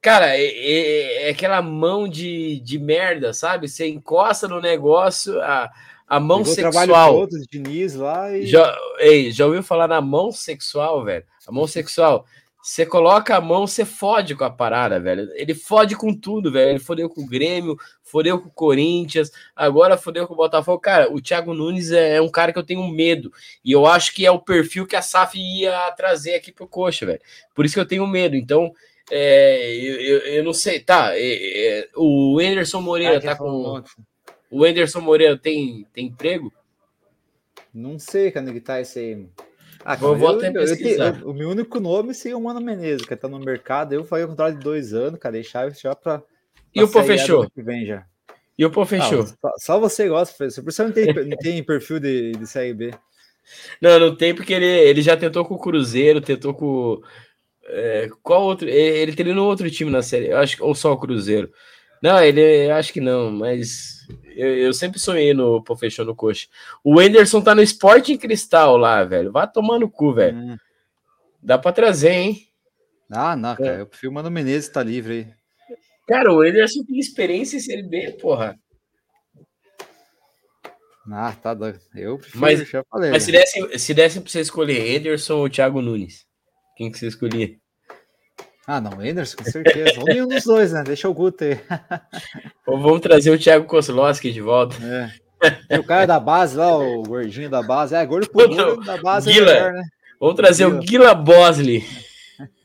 Cara, é, é, é aquela mão de, de merda, sabe? Você encosta no negócio, a, a mão Pegou sexual. Todo, Diniz lá e... já, ei, já ouviu falar na mão sexual, velho? A mão sexual. Você coloca a mão, você fode com a parada, velho. Ele fode com tudo, velho. Ele fodeu com o Grêmio, fodeu com o Corinthians, agora fodeu com o Botafogo. Cara, o Thiago Nunes é, um cara que eu tenho medo. E eu acho que é o perfil que a SAF ia trazer aqui pro Coxa, velho. Por isso que eu tenho medo. Então, é, eu, eu, eu, não sei. Tá, é, é, o Anderson Moreira ah, tá com. O Anderson Moreira tem, tem emprego? Não sei quando que tá esse aí. Ah, vou, vou até pesquisar. Eu, o meu único nome seria o Mano Menezes, que tá no mercado. Eu falei o contrato de dois anos, cara, deixar já pra. pra e o Pô fechou? Que vem já. E o Pô fechou? Ah, só, só, você gosta, Por isso não tem, não tem perfil de, de Série B. Não, não tem, porque ele, ele já tentou com o Cruzeiro, tentou com. É, qual outro? Ele treinou outro time na série, eu acho ou só o Cruzeiro. Não, ele acho que não, mas eu, eu sempre sonhei no Pô Fechou no Coxa. O Enderson tá no Esporte em Cristal lá, velho. Vai tomar no cu, velho. Hum. Dá pra trazer, hein? Ah, não, cara. É. Eu prefiro o Mano Menezes tá livre aí. Cara, o Ederson tem experiência em Série B, porra. Ah, tá doido. Eu prefiro, mas, já falei. Mas se desse, se desse pra você escolher Ederson ou Thiago Nunes, quem que você escolhia? Ah, não, Ederson, com certeza. Ou nenhum dos dois, né? Deixa o Guto aí. ou vamos trazer o Thiago Kozlowski de volta. É. o cara da base lá, o gordinho da base. É, gordo por gordo da base Guila. é melhor, né? Vamos trazer Guila. o Guila Bosley.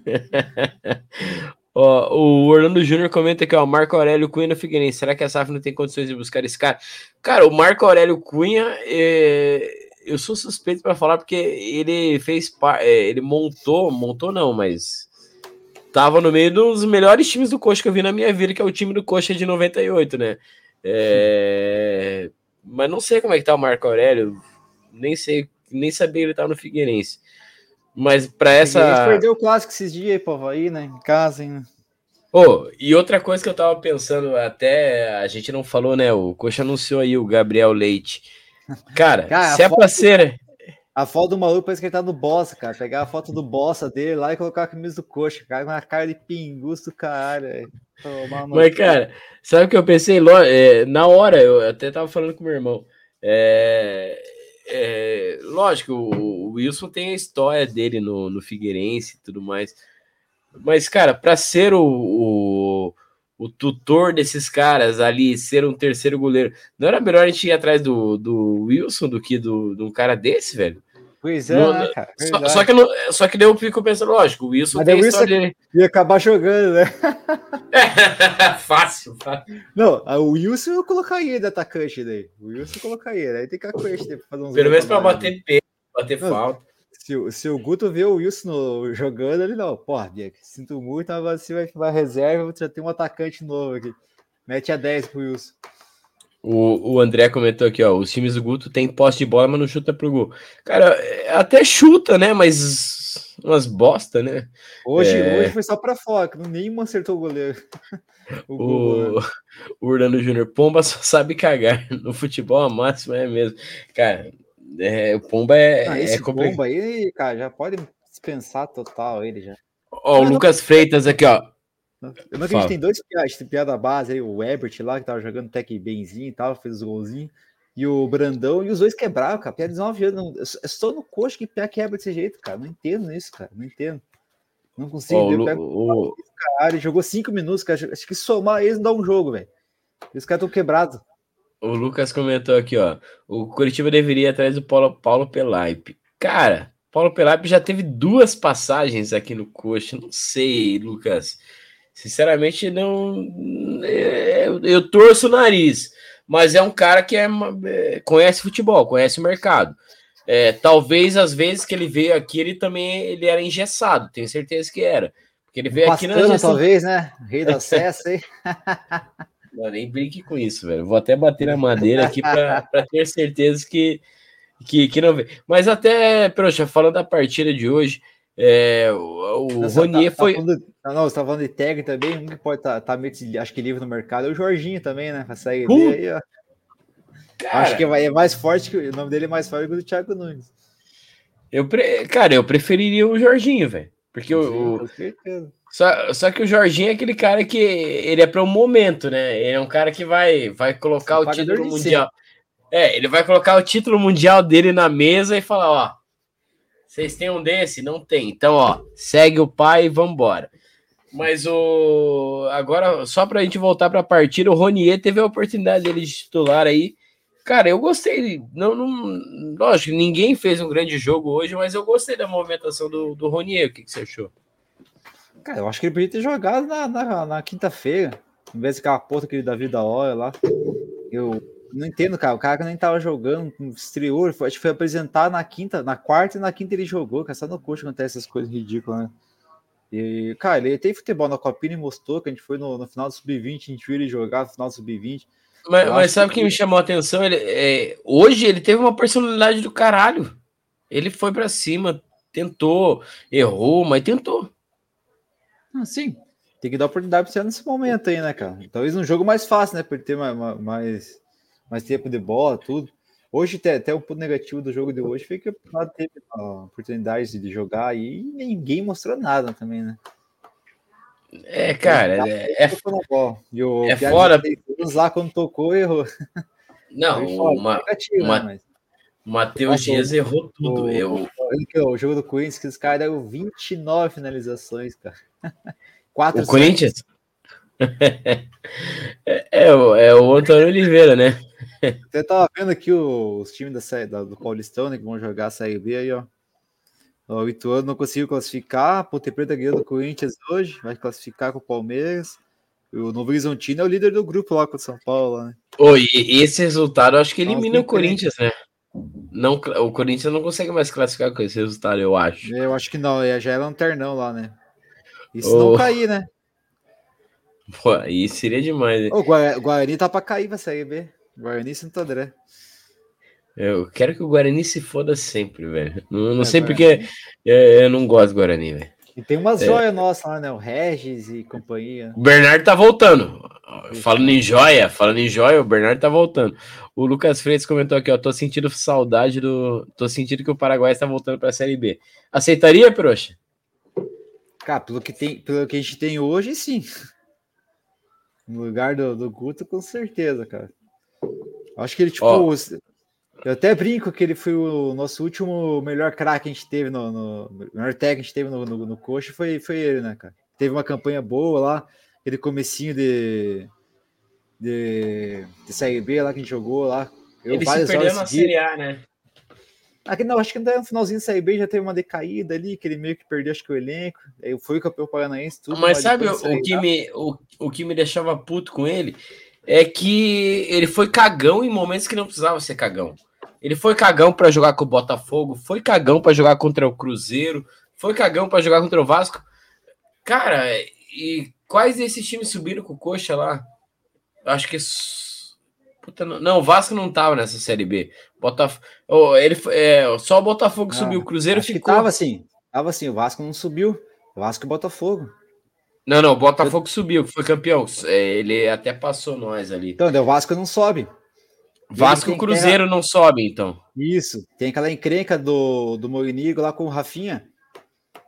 Ó, o Orlando Júnior comenta aqui, ó, Marco Aurélio Cunha no Figueirense. Será que a SAF não tem condições de buscar esse cara? Cara, o Marco Aurélio Cunha, é... eu sou suspeito para falar porque ele fez, é, ele montou, montou não, mas tava no meio dos melhores times do Coxa que eu vi na minha vida, que é o time do Coxa de 98, né? É... Mas não sei como é que tá o Marco Aurélio, nem sei, nem sabia que ele tava no Figueirense. Mas para essa. A gente perdeu o clássico esses dias aí pro aí, né? Em casa ainda. Oh, e outra coisa que eu tava pensando, até a gente não falou, né? O Coxa anunciou aí o Gabriel Leite. Cara, cara se é pra ser. A foto do maluco parece que ele tá no Bossa, cara. Pegar a foto do Bossa dele lá e colocar a camisa do Coxa, cara, com uma cara de pingus do caralho. Mas, cara, sabe o que eu pensei? É, na hora, eu até tava falando com meu irmão. É, é, lógico, o Wilson tem a história dele no, no Figueirense e tudo mais. Mas, cara, para ser o, o, o, tutor desses caras ali, ser um terceiro goleiro, não era melhor a gente ir atrás do, do Wilson do que do, de um cara desse, velho? Pois é, no, né, cara. Só, só, que, só que daí eu fico pensando, lógico, o Wilson Mas tem Wilson dele. Ia acabar jogando, né? fácil, fácil. Não, o Wilson eu colocaria de atacante daí. O Wilson eu colocaria. Aí tem que fazer uns Pelo menos pra bater pé, bater não, falta. Se, se o Guto vê o Wilson no, jogando, ele não. Porra, sinto muito, mas você vai, vai reserva, já tem um atacante novo aqui. Mete a 10 pro Wilson. O, o André comentou aqui, ó. Os times do Guto tem posse de bola, mas não chuta pro gol. Cara, é, até chuta, né? Mas umas bosta, né? Hoje, é... hoje foi só pra fora, que nenhum acertou o goleiro. o, o, o Orlando Júnior, Pomba só sabe cagar. No futebol, a máxima é mesmo. Cara, é, o Pomba é. Ah, esse é Pomba aí, cara, já pode dispensar total ele já. Ó, o Lucas Freitas aqui, ó. Eu não acredito tem dois piadas, tem piada base aí, o Ebert lá, que tava jogando tech benzinho e tal, fez os golzinhos, e o Brandão, e os dois quebraram, cara, piada de 19 anos, é só no coxo que pé quebra desse jeito, cara, não entendo isso, cara, não entendo. Não consigo oh, ver, o, o... Caralho, jogou cinco minutos, cara, acho que somar eles não dá um jogo, velho. Os caras estão quebrados. O Lucas comentou aqui, ó, o Curitiba deveria ir atrás do Paulo, Paulo Pelaipe. Cara, Paulo Pelaipe já teve duas passagens aqui no coxa, não sei, Lucas. Sinceramente, não. É, eu torço o nariz, mas é um cara que é, é, conhece futebol, conhece o mercado. É, talvez às vezes que ele veio aqui, ele também ele era engessado, tenho certeza que era. Porque ele veio Pastana, aqui na talvez, né? Rei do acesso aí. Não, nem brinque com isso, velho. Vou até bater na madeira aqui para ter certeza que, que, que não vê. Mas até, Proxa, falando da partida de hoje, é, o, o Ronier tá, foi. Tá falando, não, você tá falando de tag também, um que pode estar tá, tá meio, acho que livre no mercado é o Jorginho também, né? Sair uh! aí, ó. Cara, acho que é mais forte que o nome dele é mais forte que o do Thiago Nunes. Eu pre... Cara, eu preferiria o Jorginho, velho. Porque o. o... Só, só que o Jorginho é aquele cara que ele é para um momento, né? Ele é um cara que vai, vai colocar Você o título mundial. É, ele vai colocar o título mundial dele na mesa e falar: ó, vocês têm um desse? Não tem. Então, ó, segue o pai e vambora. Mas o. Agora, só pra gente voltar pra partida, o Ronier teve a oportunidade dele de titular aí. Cara, eu gostei. Não, não, lógico, ninguém fez um grande jogo hoje, mas eu gostei da movimentação do, do Ronier. O que, que você achou? Cara, eu acho que ele podia ter jogado na, na, na quinta-feira, em vez de aquela porta que ele da vida hora lá. Eu não entendo, cara. O cara que nem tava jogando, estreou, acho que foi apresentar na quinta, na quarta e na quinta ele jogou, cara. Só no coxo acontece essas coisas ridículas, né? E, cara, ele tem futebol na Copinha e mostrou que a gente foi no, no final do Sub-20, a gente viu ele jogar no final do Sub-20. Mas, mas sabe o que... que me chamou a atenção? Ele, é, hoje ele teve uma personalidade do caralho. Ele foi para cima, tentou, errou, mas tentou. Ah, sim. tem que dar oportunidade para você nesse momento aí, né, cara? Talvez um jogo mais fácil, né? Por ele ter mais, mais, mais tempo de bola, tudo. Hoje, até, até o ponto negativo do jogo de hoje foi que ela teve oportunidade de jogar e ninguém mostrou nada também, né? É, cara, é, é, e o é fora. Lá quando tocou, errou. Não, uma, uma, né, Matheus Dias errou tudo. O, eu... o jogo do Corinthians, que os caras deram 29 finalizações, cara. Quatro o Corinthians? é, é, é, o Antônio Oliveira, né? Você tava vendo aqui os times da, da, do Paulistão, né, que vão jogar a Série B aí, ó. O Ituano não conseguiu classificar, Ponte Preta ganhou do Corinthians hoje, vai classificar com o Palmeiras. O Novo Horizontino é o líder do grupo lá com o São Paulo, né? Oi, esse resultado eu acho que elimina o Corinthians, né? Não, o Corinthians não consegue mais classificar com esse resultado, eu acho. Eu acho que não, já é lanternão lá, né? Isso oh. não cair, né? Pô, aí seria demais. Né? O Guarani tá pra cair pra Série B. Guarani e Santo André. Eu quero que o Guarani se foda sempre, velho. Não, não é, sei porque eu, eu, não gosto do Guarani, velho. E tem umas é. joias nossas lá, né? O Regis e companhia. O Bernardo tá voltando. Falando em joia, falando em joia, o Bernardo tá voltando. O Lucas Freitas comentou aqui, ó. Tô sentindo saudade do. Tô sentindo que o Paraguai está voltando pra Série B. Aceitaria, Proxa? Cara, pelo que, tem, pelo que a gente tem hoje, sim. No lugar do, do Guto, com certeza, cara. Acho que ele, tipo, oh. eu até brinco que ele foi o nosso último melhor craque que a gente teve no, no melhor técnico que a gente teve no, no, no coxa foi, foi ele, né, cara? Teve uma campanha boa lá, aquele comecinho de, de, de Série B lá que a gente jogou lá. Eu, ele se perdeu na Série A, né? Aqui, não, acho que no finalzinho da Série B já teve uma decaída ali, que ele meio que perdeu, acho que o elenco. Aí foi o campeão paranaense, tudo. Mas sabe o, o, que me, o, o que me deixava puto com ele? É que ele foi cagão em momentos que não precisava ser cagão. Ele foi cagão para jogar com o Botafogo, foi cagão para jogar contra o Cruzeiro, foi cagão para jogar contra o Vasco. Cara, e quais desses times subiram com o Coxa lá? Acho que Puta, não, o Vasco não tava nessa série B. Botafogo, oh, ele é, só o Botafogo não, subiu, o Cruzeiro ficou. tava assim, tava assim, o Vasco não subiu. O Vasco e o Botafogo. Não, não, o Botafogo subiu, que foi campeão. É, ele até passou nós ali. Então, o Vasco não sobe. Vasco e Cruzeiro aquela... não sobe, então. Isso, tem aquela encrenca do, do Morinigo lá com o Rafinha.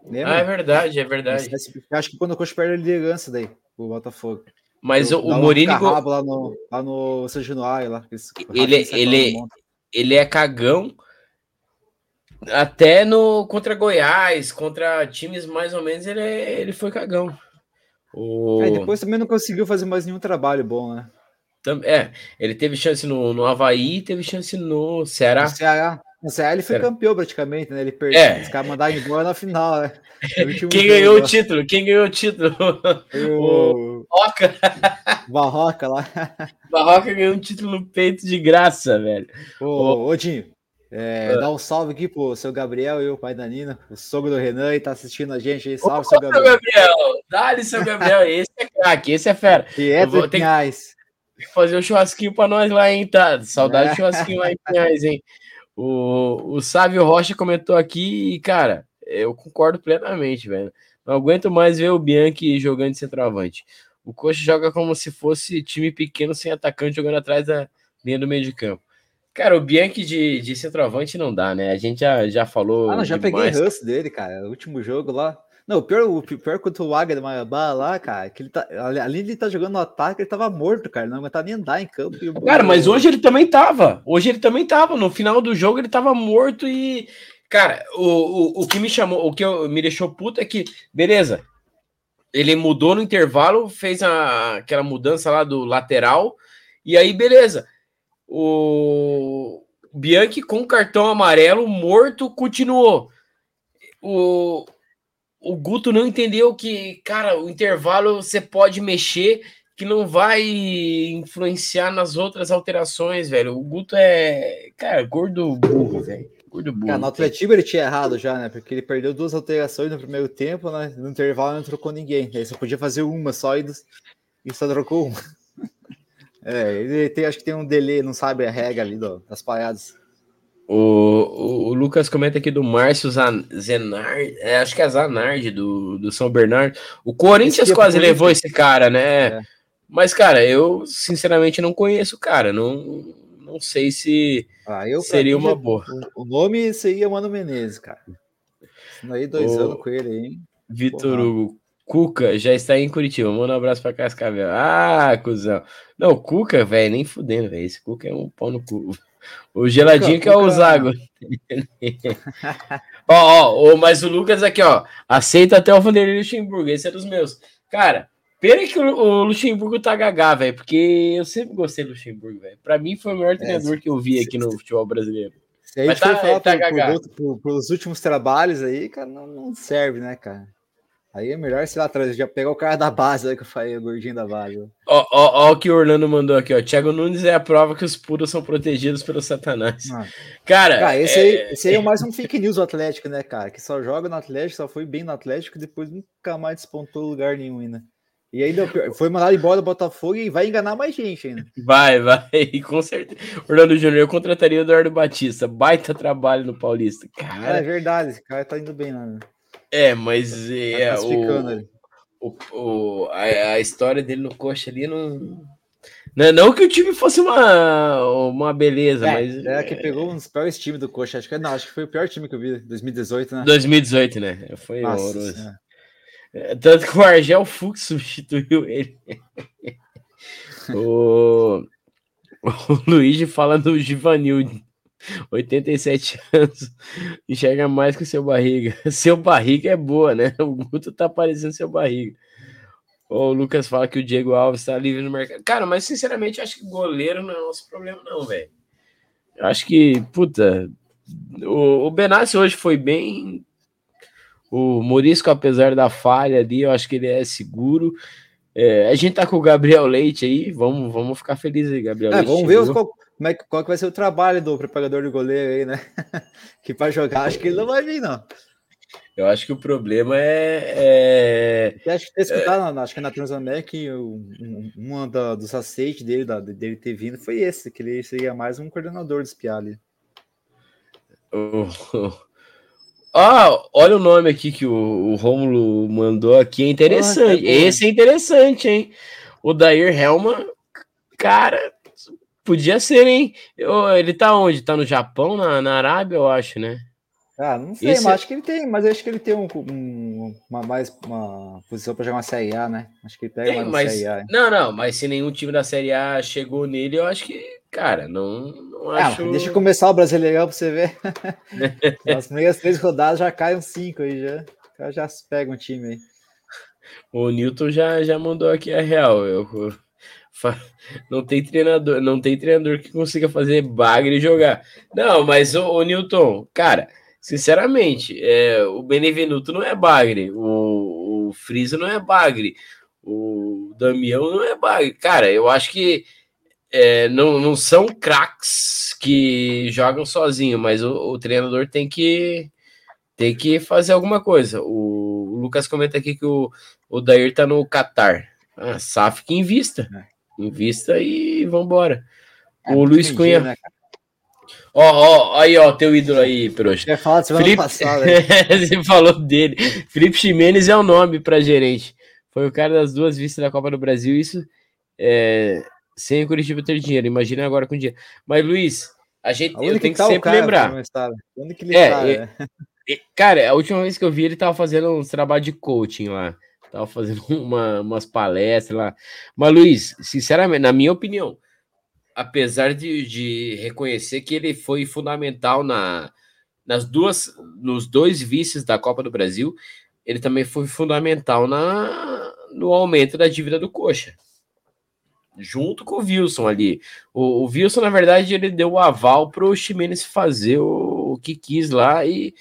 Lembra? Ah, é verdade, é verdade. Acho que quando o Coxa perde a liderança daí, o Botafogo. Mas o, o Morinigo. lá no, lá no São Januário, lá. Ele, ele, ele é cagão até no contra Goiás, contra times mais ou menos, ele, é, ele foi cagão. O... É, depois também não conseguiu fazer mais nenhum trabalho bom, né? É, ele teve chance no, no Havaí teve chance no Ceará. No Ceará. No Ceará ele foi Ceará. campeão praticamente, né? Ele perdeu. É. Os caras mandaram embora na final, né? Quem ganhou o título? Quem ganhou o título? O, o... Barroca. Barroca lá. Barroca ganhou um título no peito de graça, velho. Ô, ô, ô Dinho, é, uh. Dá um salve aqui pro seu Gabriel e o pai da Nina, o sogro do Renan, e tá assistindo a gente aí. Salve, Ô, seu Gabriel. Gabriel. Dá-lhe, seu Gabriel. Esse é craque, esse é fera. E é vou ter que fazer um churrasquinho pra nós lá, hein, tá? Saudade é. de churrasquinho lá em Pinhais, hein? O, o Sávio Rocha comentou aqui e, cara, eu concordo plenamente, velho. Não aguento mais ver o Bianchi jogando de centroavante. O Coxa joga como se fosse time pequeno sem atacante jogando atrás da linha do meio de campo. Cara, o Bianchi de, de centroavante não dá, né? A gente já, já falou. Ah, não, já demais. peguei ranço dele, cara. O último jogo lá. Não, o pior, o pior quanto o Águia do Marabá lá, cara, que ele tá. Além de ele tá jogando no ataque, ele tava morto, cara. Não aguentava nem andar em campo. Cara, mas hoje ele também tava. Hoje ele também tava. No final do jogo ele tava morto e. Cara, o, o, o que me chamou, o que eu, me deixou puto é que, beleza, ele mudou no intervalo, fez a, aquela mudança lá do lateral, e aí, beleza o Bianchi com cartão amarelo morto continuou. O, o Guto não entendeu que, cara, o intervalo você pode mexer que não vai influenciar nas outras alterações, velho. O Guto é, cara, gordo burro, velho. Gordo burro. Cara, no Atletiba ele tinha errado já, né? Porque ele perdeu duas alterações no primeiro tempo, né? No intervalo não trocou ninguém. Aí só podia fazer uma só e, e só trocou uma. É, ele tem, acho que tem um delay, não sabe a regra ali do, das paradas. O, o, o, Lucas comenta aqui do Márcio Zanard, é, acho que é Zanardi, do, do São Bernardo. O Corinthians quase levou esse cara, né? É. Mas, cara, eu sinceramente não conheço o cara. Não, não sei se ah, eu, seria uma boa. O, nome seria Mano Menezes, cara. Aí dois o... anos com ele, hein? Vitor Hugo. Cuca já está em Curitiba. Manda um abraço pra Cascavel. Ah, cuzão. Não, Cuca, velho, nem fudendo, velho. Esse Cuca é um pau no cu. O geladinho Cuca, que é o Zago. ó, ó, mas o Lucas aqui, ó. Aceita até o Vanderlei Luxemburgo. Esse é dos meus. Cara, pena que o, Luxemburgo tá gagá, velho. Porque eu sempre gostei do Luxemburgo, velho. Pra mim foi o melhor é, treinador é, que eu vi aqui no futebol brasileiro. Se a gente for tá, falar tá por, pelos últimos trabalhos aí, cara, não, não serve, né, cara? Aí é melhor, sei lá, atrás, já pegar o cara da base, aí que eu falei, o gordinho da base. Ó, ó, ó, o que o Orlando mandou aqui, ó. Thiago Nunes é a prova que os puros são protegidos pelo Satanás. Ah. Cara, cara esse, é... aí, esse aí é mais um fake news do Atlético, né, cara? Que só joga no Atlético, só foi bem no Atlético e depois nunca mais despontou lugar nenhum ainda. E ainda foi mandado embora do Botafogo e vai enganar mais gente ainda. Vai, vai, com certeza. Orlando Júnior, eu contrataria o Eduardo Batista. Baita trabalho no Paulista. Cara, é verdade, esse cara tá indo bem, né? É, mas tá é, o, o, o, a, a, história dele no coxa ali não. Não, não que o time fosse uma, uma beleza, é, mas. É, que pegou um dos piores times do coxa. Acho que, não, acho que foi o pior time que eu vi, 2018, né? 2018, né? Foi Nossa, horroroso. É. Tanto que o Argel Fux substituiu ele. o, o Luigi fala no Givanil 87 anos, enxerga mais que seu barriga. Seu barriga é boa, né? O Guto tá parecendo seu barriga. O Lucas fala que o Diego Alves tá livre no mercado. Cara, mas sinceramente, acho que goleiro não é nosso problema, não, velho. Acho que, puta, o, o Benassi hoje foi bem. O Morisco, apesar da falha ali, eu acho que ele é seguro. É, a gente tá com o Gabriel Leite aí, vamos, vamos ficar felizes aí, Gabriel é, Leite. Vamos ver qual, como é, qual que vai ser o trabalho do preparador de goleiro aí, né? que para jogar, acho que ele não vai vir, não. Eu acho que o problema é. é... acho que ter escutado, é... acho que na Transamérica, um, um, um dos aceites dele, da, dele ter vindo, foi esse, que ele seria mais um coordenador do Spiali. Oh, Ah, olha o nome aqui que o, o Rômulo mandou aqui, é interessante. Esse é interessante, hein? O Dair Helman, cara, Podia ser, hein? Eu, ele tá onde? Tá no Japão, na, na Arábia, eu acho, né? Ah, não sei, Esse... mas acho que ele tem, mas acho que ele tem um, um uma mais uma posição para jogar uma Série A, né? Acho que ele pega tem, mais mas, Série A. Não, não, mas se nenhum time da Série A chegou nele, eu acho que, cara, não, não ah, acho. Deixa eu começar o Brasileirão para você ver. Nas primeiras três rodadas já caem cinco aí já. Já, já pega um time aí. O Newton já, já mandou aqui a real. Eu, não tem treinador, não tem treinador que consiga fazer bagre jogar. Não, mas o, o Newton, cara, sinceramente, é, o Benevenuto não é bagre, o, o Friso não é bagre, o Damião não é bagre. Cara, eu acho que é, não, não são craques que jogam sozinho, mas o, o, treinador tem que tem que fazer alguma coisa. O, o Lucas comenta aqui que o, o Dair tá no Qatar. Ah, SAF que invista. É. Invista e vambora. É, o Luiz Cunha. Né, ó, ó, aí, ó, teu ídolo aí, Peroxa. Falar semana Felipe... passada. Você falou dele. Felipe Ximenes é o nome para gerente. Foi o cara das duas vistas da Copa do Brasil. Isso é, sem o Curitiba ter dinheiro. Imagina agora com dinheiro. Mas, Luiz, a gente eu tenho que, tá sempre lembrar. Onde que ele é, tá, é, é, cara, a última vez que eu vi, ele tava fazendo uns trabalhos de coaching lá. Tava fazendo uma, umas palestras lá. Mas, Luiz, sinceramente, na minha opinião, apesar de, de reconhecer que ele foi fundamental na, nas duas, nos dois vices da Copa do Brasil, ele também foi fundamental na, no aumento da dívida do Coxa. Junto com o Wilson ali. O, o Wilson, na verdade, ele deu o aval para o Ximenes fazer o, o que quis lá e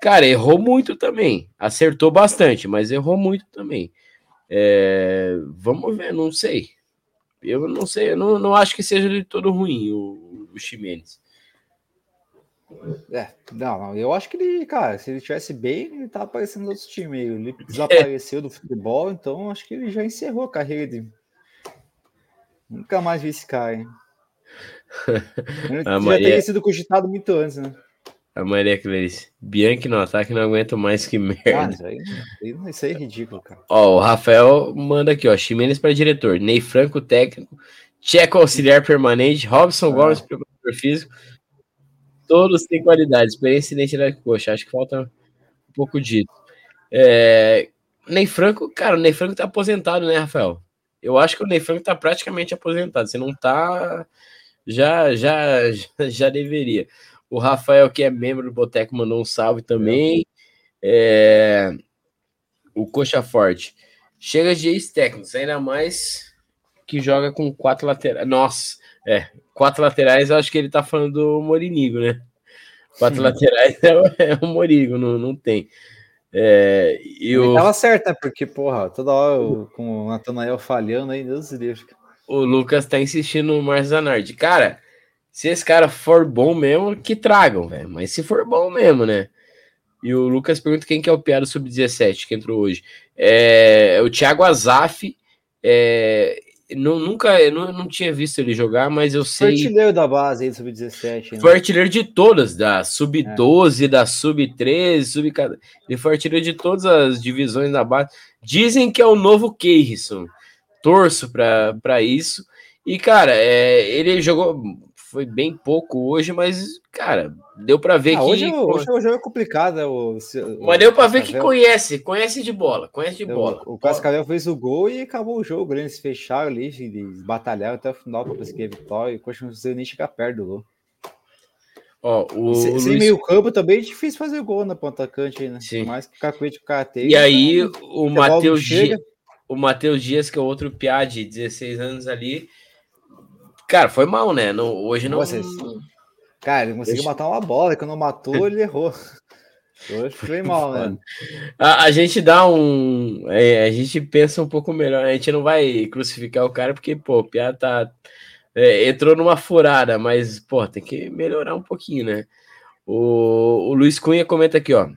Cara, errou muito também. Acertou bastante, mas errou muito também. É, vamos ver, não sei. Eu não sei, eu não, não acho que seja de todo ruim o, o Ximenes. É, não, eu acho que ele, cara, se ele tivesse bem, ele tá aparecendo nos outros times. Ele desapareceu é. do futebol, então acho que ele já encerrou a carreira dele. Nunca mais vi esse cara, hein? a Maria... Já teria sido cogitado muito antes, né? A Maria Clarice. Bianchi no ataque não aguento mais que merda. Ah, isso, aí, isso aí é ridículo, cara. Ó, o Rafael manda aqui, ó. Ximenes para diretor. Ney Franco, técnico. Tcheco auxiliar permanente. Robson ah. Gomes, preparador físico. Todos têm qualidade, experiência e identidade coxa. Acho que falta um pouco dito. É... Ney Franco, cara, o Ney Franco tá aposentado, né, Rafael? Eu acho que o Ney Franco tá praticamente aposentado. Você não tá. Já, já, já deveria. O Rafael, que é membro do Boteco, mandou um salve também. É... O Coxa Forte. Chega de ex-técnicos, ainda mais que joga com quatro laterais. Nossa, é, quatro laterais, eu acho que ele tá falando do Morinigo, né? Quatro Sim. laterais é, é o Morigo, não, não tem. É, e o... Tava certo, né? Porque, porra, toda hora eu, com o Natanael falhando aí, Deus Deus. O Lucas tá insistindo no Marzanardi. Cara, se esse cara for bom mesmo, que tragam, velho. Mas se for bom mesmo, né? E o Lucas pergunta quem que é o piado sub-17 que entrou hoje. É, o Thiago Azaf. É, não, nunca, eu não, não tinha visto ele jogar, mas eu sei. Foi artilheiro da base aí, sub-17. Né? Foi artilheiro de todas, da sub-12, é. da sub-13, sub Ele foi artilheiro de todas as divisões da base. Dizem que é o novo Keirson. Torço para isso. E, cara, é, ele jogou foi bem pouco hoje, mas, cara, deu para ver ah, que. Hoje, hoje o jogo é complicado, né? O, mas deu para ver que conhece, conhece de bola, conhece de bola. O, o Cascavel fez o gol e acabou o jogo. Né? Eles fecharam ali, eles batalharam até o final para conseguir a vitória. E o Coxa não conseguiu nem chegar perto do gol. Ó, o, sem, o sem Luiz... meio campo também é difícil fazer gol na ponta cante, né? Sim. Mais que o Cacuete o cara E aí, né? o Matheus Dias, o Matheus Dias, que é outro piá de 16 anos ali, Cara, foi mal, né? No, hoje não. Vocês... Cara, ele conseguiu hoje... matar uma bola, quando não matou, ele errou. Hoje foi mal, né? A, a, gente dá um. É, a gente pensa um pouco melhor. A gente não vai crucificar o cara, porque, pô, o Pia tá. É, entrou numa furada, mas, pô, tem que melhorar um pouquinho, né? O, o Luiz Cunha comenta aqui, ó.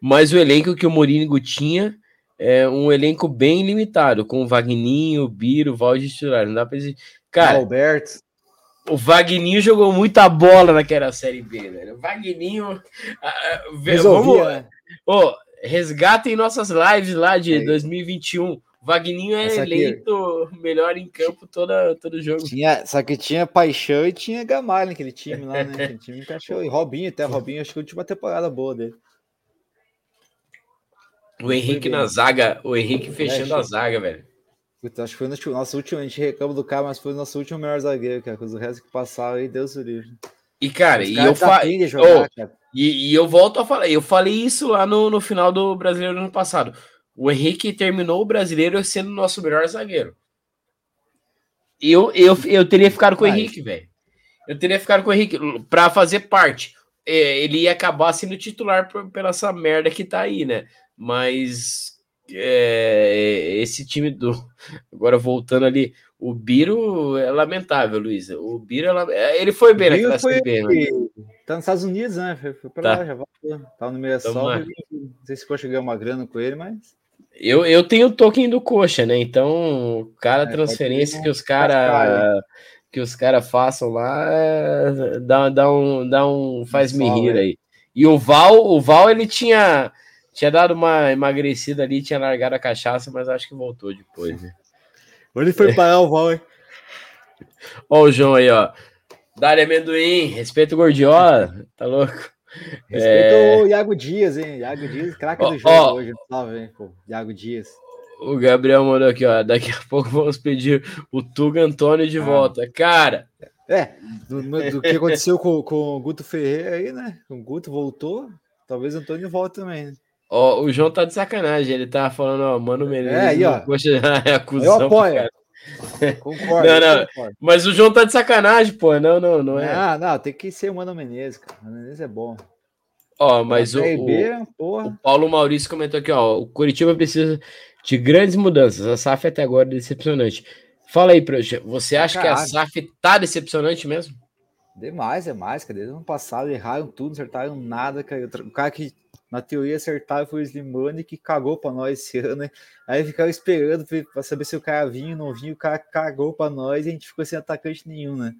Mas o elenco que o Morínigo tinha é um elenco bem limitado, com o Vagninho, o Biro, o Valde titular. Não dá pra. Cara, Alberto. O Vagninho jogou muita bola naquela Série B, velho. O Vagninho. Uh, vamos, né? oh, resgatem nossas lives lá de é. 2021. O Vagninho é eleito melhor em campo toda, todo jogo. Tinha, só que tinha paixão e tinha Gamalho naquele time lá, né? Aquele time encaixou. E Robinho, até Robinho, acho que a última temporada boa dele. O Henrique na zaga, o Henrique fechando é, a zaga, velho. Puta, acho que foi no nosso último, a gente reclama do cara, mas foi o nosso último melhor zagueiro, cara. Com o resto que passaram aí, Deus do livre. E, cara, e eu, tá fa... oh, e, e, eu volto a falar, eu falei isso lá no, no final do brasileiro ano passado. O Henrique terminou o brasileiro sendo o nosso melhor zagueiro. Eu, eu, eu teria ficado com o Henrique, velho. Eu teria ficado com o Henrique para fazer parte. É, ele ia acabar sendo titular por, pela essa merda que tá aí, né? Mas é, esse time do. Agora voltando ali, o Biro é lamentável, Luísa. O Biro é, ele foi bem naquela foi, CB, né? Tá nos Estados Unidos, né? Foi, foi pra tá. lá, já voltou. Tá no meio. Não sei se Coxa ganhar uma grana com ele, mas. Eu, eu tenho o token do Coxa, né? Então, cada é, transferência que os caras que os caras façam lá é, dá, dá um dá um faz me rir aí. E o Val, o Val ele tinha tinha dado uma emagrecida ali, tinha largado a cachaça, mas acho que voltou depois, né? Onde foi parar o Val, hein? Ó o João aí, ó. Dali amendoim, respeita o Gordiola, tá louco? Respeita é... o Iago Dias, hein? Iago Dias, craque do jogo ó, hoje, salve, hein? Pô, Iago Dias. O Gabriel mandou aqui, ó. Daqui a pouco vamos pedir o Tuga Antônio de ah. volta. Cara. É, do, do que aconteceu com, com o Guto Ferreira aí, né? O Guto voltou, talvez o Antônio volte também. Né? Ó, o João tá de sacanagem, ele tá falando, ó, Mano Menezes. É, aí, ó. Poxa, é acusão. Eu apoio. Concordo. Não, não. Concordo. Mas o João tá de sacanagem, pô. Não, não, não é. Ah, não, tem que ser o Mano Menezes, cara. O Mano Menezes é bom. Ó, mas o, o, o, Paulo Maurício comentou aqui, ó. O Curitiba precisa de grandes mudanças. A SAF até agora é decepcionante. Fala aí, Proxa. Você acha Caralho. que a SAF tá decepcionante mesmo? Demais, é mais, cara. Desde o ano passado erraram tudo, acertaram nada, cara. O cara que na teoria acertava foi o Slimane que cagou para nós esse ano. Aí ficava esperando para saber se o cara vinha ou não vinha. O cara cagou para nós e a gente ficou sem atacante nenhum, né?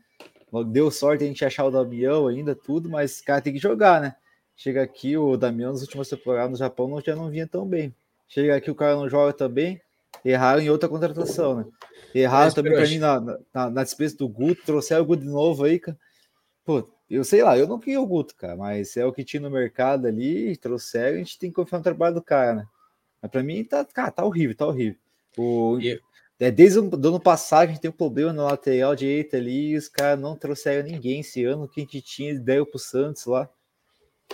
Deu sorte a gente achar o Damião ainda, tudo, mas cara tem que jogar, né? Chega aqui, o Damião nas últimas temporadas no Japão não, já não vinha tão bem. Chega aqui, o cara não joga também. Erraram em outra contratação, né? Erraram mas, também para mim na, na, na despesa do Guto, trouxeram o Guto de novo aí, cara. Pô, eu sei lá, eu não queria o Guto, cara, mas é o que tinha no mercado ali, trouxeram, a gente tem que confiar no trabalho do cara, né? Mas pra mim tá, cara, tá horrível, tá horrível. O, é, desde o ano passado a gente tem um problema na lateral direita ali, e os caras não trouxeram ninguém esse ano, que a gente tinha, deram pro Santos lá.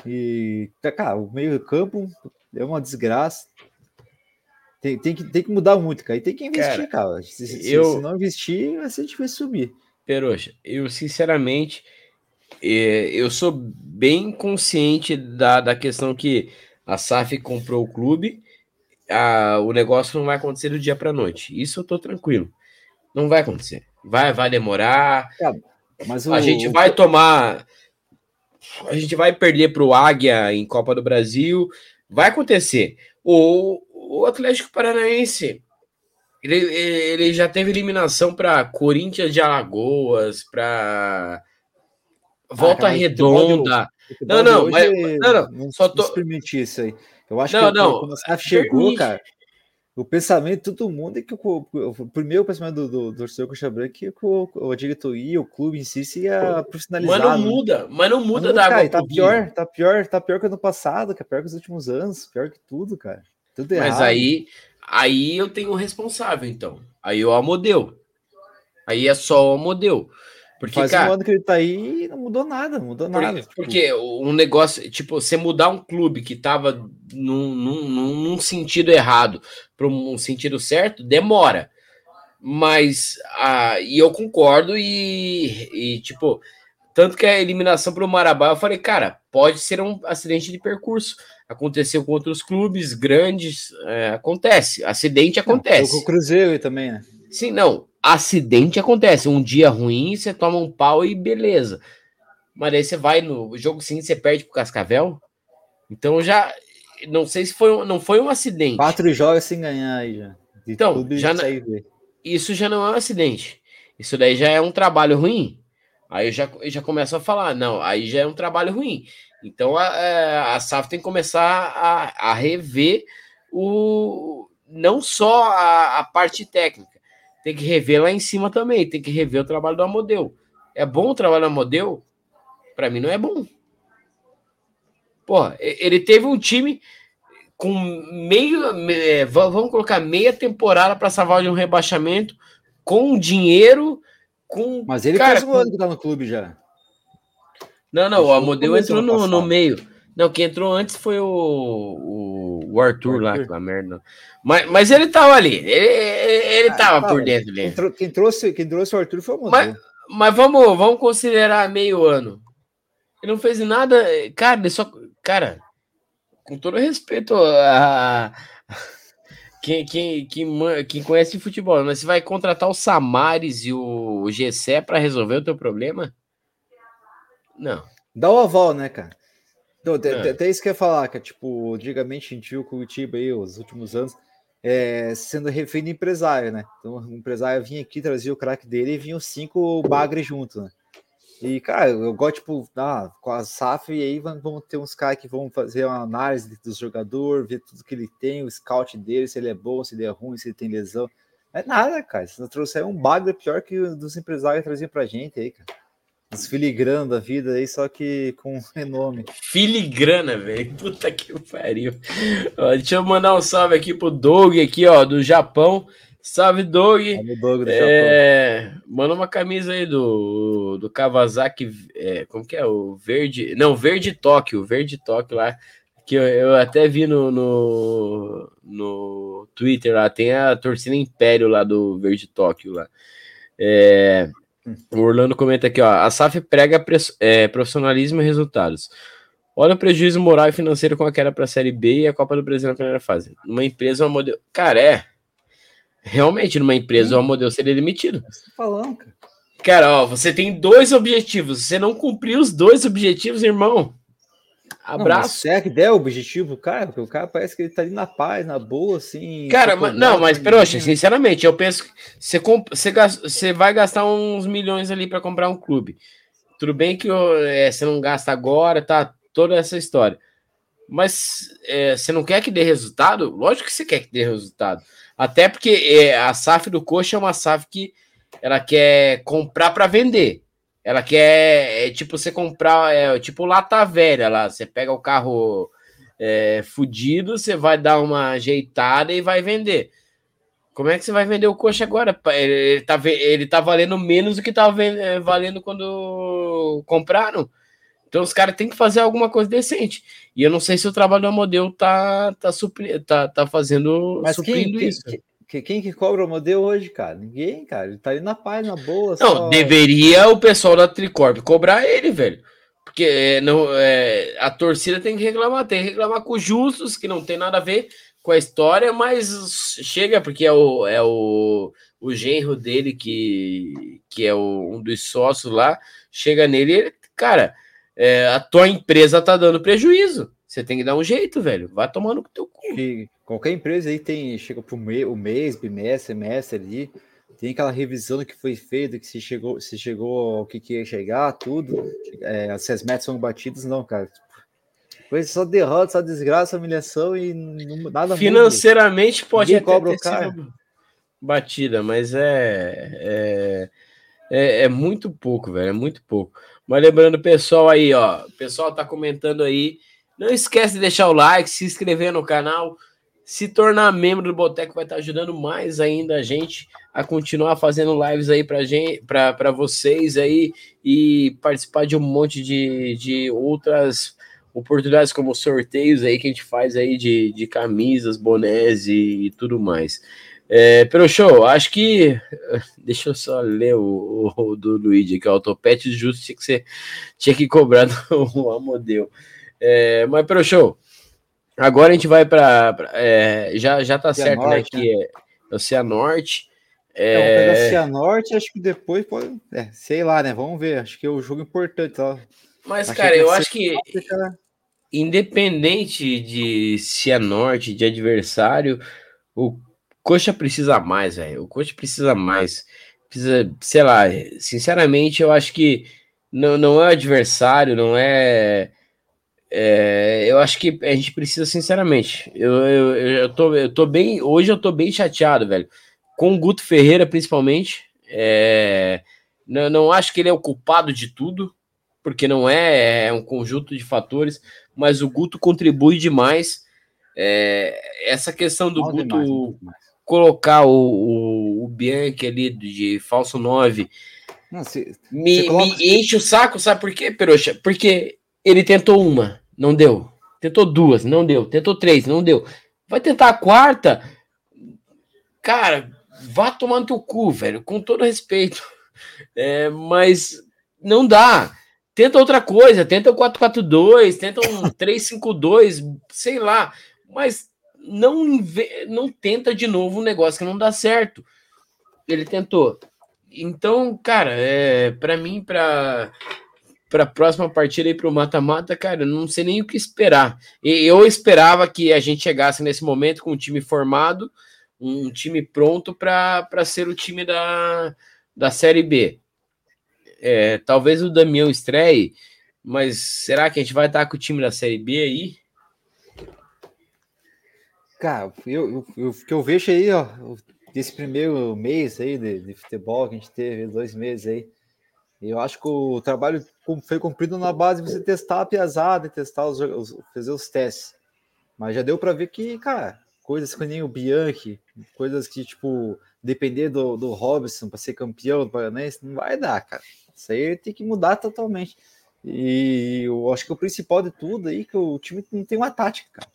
E, cara, o meio-campo é uma desgraça. Tem, tem, que, tem que mudar muito, cara. E tem que investir, cara. cara. Se, eu... se, não investir, vai ser difícil subir. Peroxa, eu sinceramente, eu sou bem consciente da, da questão que a SAF comprou o clube, a, o negócio não vai acontecer do dia para noite. Isso eu tô tranquilo. Não vai acontecer. Vai, vai demorar. É, mas o, a gente vai tomar a gente vai perder para o Águia em Copa do Brasil, vai acontecer. O, o Atlético Paranaense, ele, ele já teve eliminação para Corinthians de Alagoas, para Volta ah, Redonda. Não, não, mas, não, não, não, só tô... permitir isso aí. Eu acho não, que não, quando a chegou, cara, o pensamento de todo mundo é que o, o, primeiro pensamento do, do, do torcedor Coxa Branca é que o, o diretoria, o clube em si se ia profissionalizar. Mas não né? muda, mas não muda mas da água. Tá pior, tá pior, tá pior que ano passado, que é pior que os últimos anos, pior que tudo, cara. Tudo errado. Mas aí, aí eu tenho o responsável, então. Aí o Amodeu. Aí é só o Amodeu. Porque, Faz cara, um ano que ele tá aí e não mudou nada, mudou nada. Tipo. Porque um negócio, tipo, você mudar um clube que tava num, num, num sentido errado para um sentido certo, demora. Mas, ah, e eu concordo, e, e tipo, tanto que a eliminação para o Marabá, eu falei, cara, pode ser um acidente de percurso. Aconteceu com outros clubes grandes, é, acontece. Acidente acontece. com o Cruzeiro também, né? Sim, não acidente acontece. Um dia ruim, você toma um pau e beleza. Mas aí você vai no jogo seguinte, você perde pro Cascavel. Então já. Não sei se foi, não foi um acidente. Quatro jogos sem ganhar aí já. De então, já não, isso já não é um acidente. Isso daí já é um trabalho ruim. Aí eu já, eu já começo a falar, não, aí já é um trabalho ruim. Então a, é, a SAF tem que começar a, a rever o não só a, a parte técnica, tem que rever lá em cima também, tem que rever o trabalho do Amodeu. É bom o trabalho do Amodeu? Para mim não é bom. Pô, ele teve um time com meio, é, vamos colocar meia temporada para salvar de um rebaixamento, com dinheiro, com. Mas ele cara, faz um ano que tá no clube já. Não, não, o Amodeu entrou no, no meio. Não, quem entrou antes foi o, o, o Arthur, lá, aquela merda. Mas, mas ele tava ali, ele, ele ah, tava por dentro dele. Quem, quem, trouxe, quem trouxe o Arthur foi o Mas, mas vamos, vamos considerar meio ano. Ele não fez nada, cara, ele só. Cara, com todo respeito a. Quem, quem, quem, quem conhece futebol, mas você vai contratar o Samares e o Gessé para resolver o teu problema? Não. Dá o aval, né, cara? Não, é. Até isso que eu ia falar, que tipo, antigamente a gente viu o Curitiba aí, os últimos anos, é, sendo refém de empresário, né? Então o empresário vinha aqui, trazia o craque dele e vinham cinco bagres junto, né? E, cara, eu gosto, tipo, ah, com a SAF, e aí vamos ter uns caras que vão fazer uma análise do jogador, ver tudo que ele tem, o scout dele, se ele é bom, se ele é ruim, se ele tem lesão. Não é nada, cara. Se não trouxer um bagre pior que dos empresários traziam pra gente aí, cara. Os filigrana da vida aí, só que com renome. Filigrana, velho. Puta que pariu. Ó, deixa eu mandar um salve aqui pro Doug, aqui, ó, do Japão. Salve, Doug. Salve, Doug do é... Japão. Manda uma camisa aí do, do Kawasaki. É, como que é? O verde. Não, verde Tóquio. Verde Tóquio lá. Que eu, eu até vi no, no, no Twitter lá. Tem a torcida Império lá do Verde Tóquio lá. É. O Orlando comenta aqui, ó. A SAF prega é, profissionalismo e resultados. Olha o prejuízo moral e financeiro com a queda para a Série B e a Copa do Brasil na primeira fase. Numa empresa, uma modelo. Cara, é. Realmente, numa empresa, o modelo seria demitido. Você tá falando, cara. Cara, ó, você tem dois objetivos. Você não cumpriu os dois objetivos, irmão. Abraço. Não, será que der o objetivo, cara? Porque o cara parece que ele tá ali na paz, na boa, assim. Cara, mas, não, mas, Peroxa, sinceramente, eu penso que você, você, você vai gastar uns milhões ali para comprar um clube. Tudo bem que é, você não gasta agora, tá? Toda essa história. Mas é, você não quer que dê resultado? Lógico que você quer que dê resultado. Até porque é, a SAF do Coxa é uma SAF que ela quer comprar para vender. Ela quer, é, tipo, você comprar, é, tipo, lata velha lá. Você pega o carro é, fudido, você vai dar uma ajeitada e vai vender. Como é que você vai vender o coxa agora? Ele, ele, tá, ele tá valendo menos do que tava é, valendo quando compraram. Então os caras têm que fazer alguma coisa decente. E eu não sei se o trabalho do modelo tá, tá, supri, tá, tá fazendo Mas suprindo isso. Que, quem que cobra o modelo hoje, cara? Ninguém, cara. Ele tá ali na paz, na boa. Não, só... deveria o pessoal da Tricorp cobrar ele, velho. Porque é, não, é, a torcida tem que reclamar, tem que reclamar com os justos, que não tem nada a ver com a história, mas chega, porque é o, é o, o genro dele, que, que é o, um dos sócios lá, chega nele e ele, cara, é, a tua empresa tá dando prejuízo. Você tem que dar um jeito, velho. Vai tomando com teu cu. Qualquer empresa aí tem, chega para o mês, bimestre, semestre ali, tem aquela revisão do que foi feito, que se chegou, se chegou ao que, que ia chegar, tudo, é, se as metas são batidas, não, cara. Foi só derrota, só desgraça, humilhação e nada Financeiramente muda. pode Ninguém cobra o cara. batida, mas é, é, é, é, muito pouco, velho, é muito pouco. Mas lembrando o pessoal aí, ó, o pessoal tá comentando aí, não esquece de deixar o like, se inscrever no canal, se tornar membro do Boteco vai estar ajudando mais ainda a gente a continuar fazendo lives aí para gente, para vocês aí e participar de um monte de, de outras oportunidades como sorteios aí que a gente faz aí de, de camisas, bonés e, e tudo mais. É, pelo show, acho que. Deixa eu só ler o, o, o do Luigi, que é o Topete Justo tinha que, ser, tinha que cobrar do Amodeu. É, mas pelo show, Agora a gente vai para. É, já, já tá certo, né, né? Que é, é o Cianorte. É, é... Cianorte, acho que depois pode. É, sei lá, né? Vamos ver. Acho que é um jogo importante. Mas, Achei cara, eu acho que. Independente de Cianorte, de adversário, o Coxa precisa mais, velho. O Coxa precisa mais. Precisa, sei lá, sinceramente, eu acho que não, não é adversário, não é é, eu acho que a gente precisa, sinceramente. Eu, eu, eu, tô, eu tô bem. Hoje eu tô bem chateado, velho. Com o Guto Ferreira, principalmente. É, não, não acho que ele é o culpado de tudo, porque não é, é um conjunto de fatores, mas o Guto contribui demais. É, essa questão do Mal Guto demais, colocar o, o, o, Bianchi ali de falso 9 não, se, me, coloca... me enche o saco, sabe por quê, Peroxa? Porque ele tentou uma, não deu. Tentou duas, não deu. Tentou três, não deu. Vai tentar a quarta. Cara, vá tomar no teu cu, velho, com todo respeito. É, mas não dá. Tenta outra coisa, tenta o 442, tenta um 352, sei lá, mas não não tenta de novo um negócio que não dá certo. Ele tentou. Então, cara, é para mim para para a próxima partida e para o mata-mata, cara, não sei nem o que esperar. Eu esperava que a gente chegasse nesse momento com um time formado, um time pronto para ser o time da, da Série B. É, talvez o Damião estreie, mas será que a gente vai estar com o time da Série B aí? Cara, eu, o que eu vejo aí, ó, desse primeiro mês aí de, de futebol que a gente teve, dois meses aí, eu acho que o trabalho foi cumprido na base de você testar a piazada e testar os, os, fazer os testes. Mas já deu para ver que, cara, coisas que nem o Bianchi, coisas que, tipo, depender do, do Robson para ser campeão do Paranense, não vai dar, cara. Isso aí tem que mudar totalmente. E eu acho que o principal de tudo aí é que o time não tem uma tática, cara.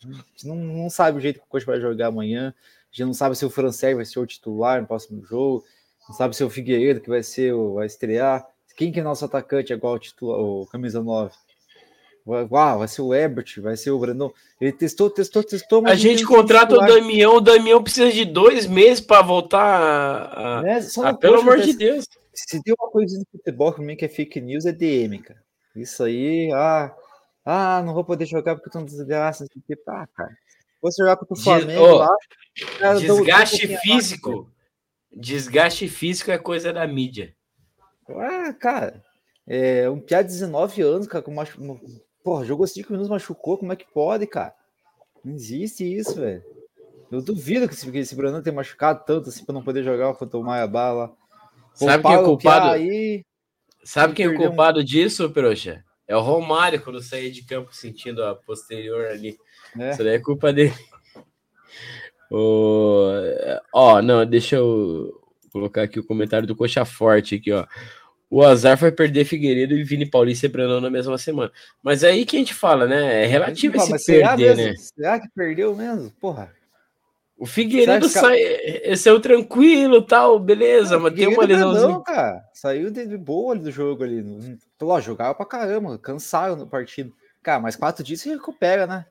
Não, não sabe o jeito que o coach vai jogar amanhã. Gente não sabe se o Francês vai ser o titular no próximo jogo. Não sabe se o Figueiredo que vai ser o, vai estrear. Quem que é nosso atacante é igual o, titular, o camisa 9? Uau, vai ser o Ebert, vai ser o Brandon. Ele testou, testou, testou. a gente contrata o Damião, o Damião precisa de dois meses para voltar a. a... Ah, pelo amor de Deus. Se tem uma coisa no futebol que que é fake news, é DM, cara. Isso aí, ah, Ah, não vou poder jogar porque estão desgraças. Ah, cara. Vou jogar contra o Flamengo oh, lá. Desgaste um físico. Desgaste físico é coisa da mídia. Ah, cara. É, um piá de 19 anos, cara, com machu... Porra, jogou 5 minutos, machucou. Como é que pode, cara? Não existe isso, velho. Eu duvido que esse, esse Brandão tenha machucado tanto assim pra não poder jogar o Maia Bala. Sabe quem é o culpado? Aí, Sabe quem é o culpado um... disso, Peroxa? É o Romário quando sair de campo sentindo a posterior ali. É. Isso daí é culpa dele. Ó, não, deixa eu colocar aqui o comentário do Coxa Forte aqui, ó. O azar foi perder Figueiredo e Vini Paulista e Brandão na mesma semana. Mas é aí que a gente fala, né? É relativo esse perder, né? Será que perdeu mesmo? Porra. O Figueiredo sai, saiu tranquilo tal, beleza, mas tem uma lesãozinha. Não, cara, saiu de boa ali do jogo ali. Lógico, jogava pra caramba, cansaram no partido. Cara, mas quatro dias você recupera, né?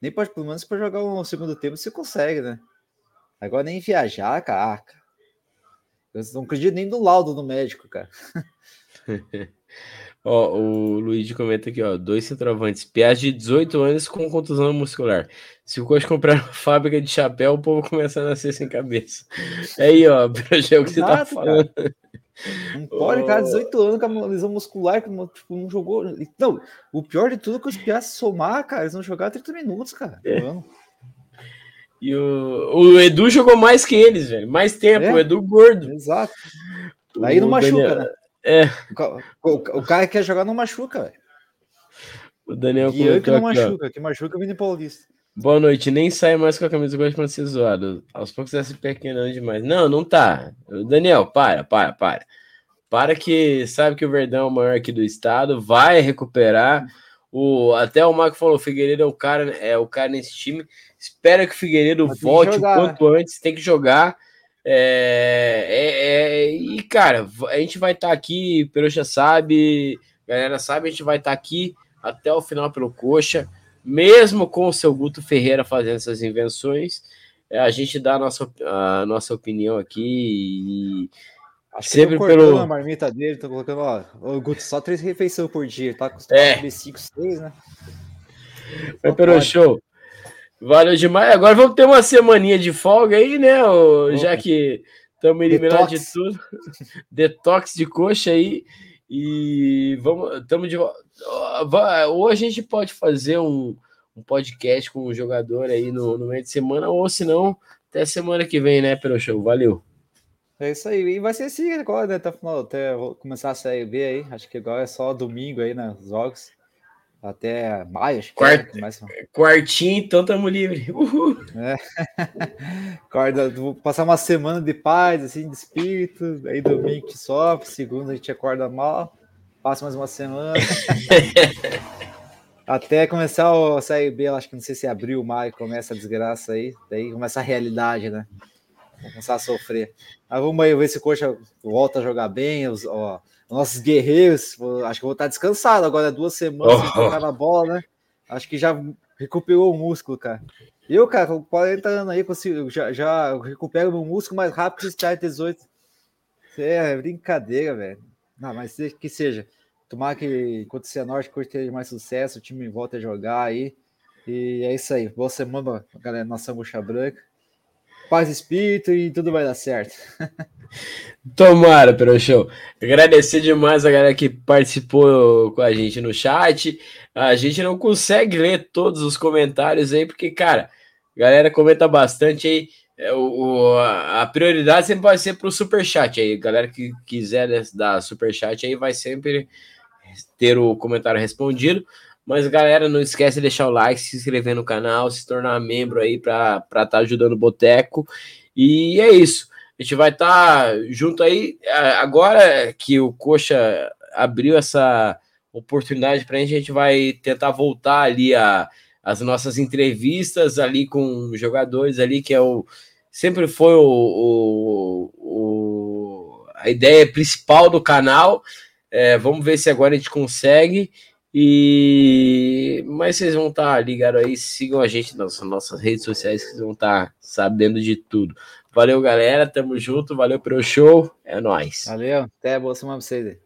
Nem pode, pelo menos, para jogar um segundo tempo você consegue, né? Agora nem viajar, caraca. Eu não acredito nem no laudo do médico, cara. ó, o Luiz comenta aqui, ó, dois centroavantes, Piaz de 18 anos com contusão muscular. Se o coach comprar uma fábrica de chapéu, o povo começa a nascer sem cabeça. É aí, ó, é o que você tá falando. Cara. Não pode, cara, 18 anos com a lesão muscular, que tipo, não jogou. Não, o pior de tudo é que os Piás somar, cara, eles vão jogar 30 minutos, cara. É. E o, o Edu jogou mais que eles, velho. Mais tempo, é. o Edu gordo. Exato. Aí o não machuca, Daniel... né? É. O, o, o, cara que quer jogar não machuca, velho. O Daniel e eu que não aqui, machuca, ó. que machuca é o Vini Paulista. Boa noite, nem sai mais com a camisa do gosto para ser zoado. Aos poucos tá se pequenando demais. Não, não tá. Daniel, para, para, para. Para que sabe que o Verdão é o maior aqui do estado, vai recuperar. O, até o Marco falou, o Figueiredo é o cara, é o cara nesse time. Espera que o Figueiredo volte jogar, o quanto né? antes, tem que jogar. É, é, é, e, cara, a gente vai estar tá aqui, pelo já sabe, galera sabe, a gente vai estar tá aqui até o final pelo Coxa mesmo com o seu Guto Ferreira fazendo essas invenções, é, a gente dá a nossa, a nossa opinião aqui e Acho sempre pelo a marmita dele, tô colocando, ó, o Guto só três refeições por dia, tá acostumado é. a comer cinco, seis, né? Foi pelo show. Valeu demais. Agora vamos ter uma semaninha de folga aí, né? Já que estamos eliminados de tudo. Detox de coxa aí. E vamos, estamos de volta. Ou a gente pode fazer um, um podcast com um jogador aí no, no meio de semana, ou se não, até semana que vem, né, pelo show. Valeu. É isso aí. E vai ser assim agora, né? Até, até vou começar a Série B aí. Acho que agora é só domingo aí, né? Os jogos. Até maio, acho que é, mais... Quartinho, então tamo livre. Uhul. É. Acorda, vou passar uma semana de paz, assim, de espírito. Aí domingo que sofre, segunda a gente acorda mal. Passa mais uma semana. Até começar o Série B, acho que não sei se abril, maio, começa a desgraça aí. Daí começa a realidade, né? Vamos começar a sofrer. Mas vamos aí ver se o Coxa volta a jogar bem. Os, ó, nossos guerreiros, acho que vou estar descansado agora, duas semanas oh. sem tocar na bola, né? Acho que já recuperou o músculo, cara. Eu, cara, com 40 anos aí, consigo, já, já recupero meu músculo mais rápido que os caras 18. Isso é brincadeira, velho. Não, mas que seja. Tomara que enquanto o Cianorte tenha mais sucesso, o time volta a jogar aí. E é isso aí. Boa semana, galera, nossa Bucha Branca paz espírito e tudo vai dar certo. Tomara, pelo show. Agradecer demais a galera que participou com a gente no chat. A gente não consegue ler todos os comentários aí, porque, cara, a galera comenta bastante aí. É, o, a prioridade sempre vai ser para o superchat aí. Galera que quiser dar superchat aí vai sempre ter o comentário respondido. Mas, galera, não esquece de deixar o like, se inscrever no canal, se tornar membro aí para estar tá ajudando o Boteco. E é isso. A gente vai estar tá junto aí. Agora que o Coxa abriu essa oportunidade para a gente, a gente vai tentar voltar ali a, as nossas entrevistas ali com jogadores ali, que é o sempre foi o, o, o a ideia principal do canal. É, vamos ver se agora a gente consegue. E mas vocês vão estar tá ligados aí, sigam a gente nas nossas redes sociais, que vocês vão estar tá sabendo de tudo. Valeu, galera, tamo junto, valeu pelo show, é nóis. Valeu, até boa semana pra vocês.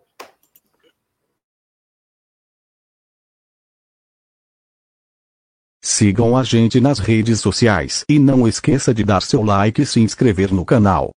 Sigam a gente nas redes sociais e não esqueça de dar seu like e se inscrever no canal.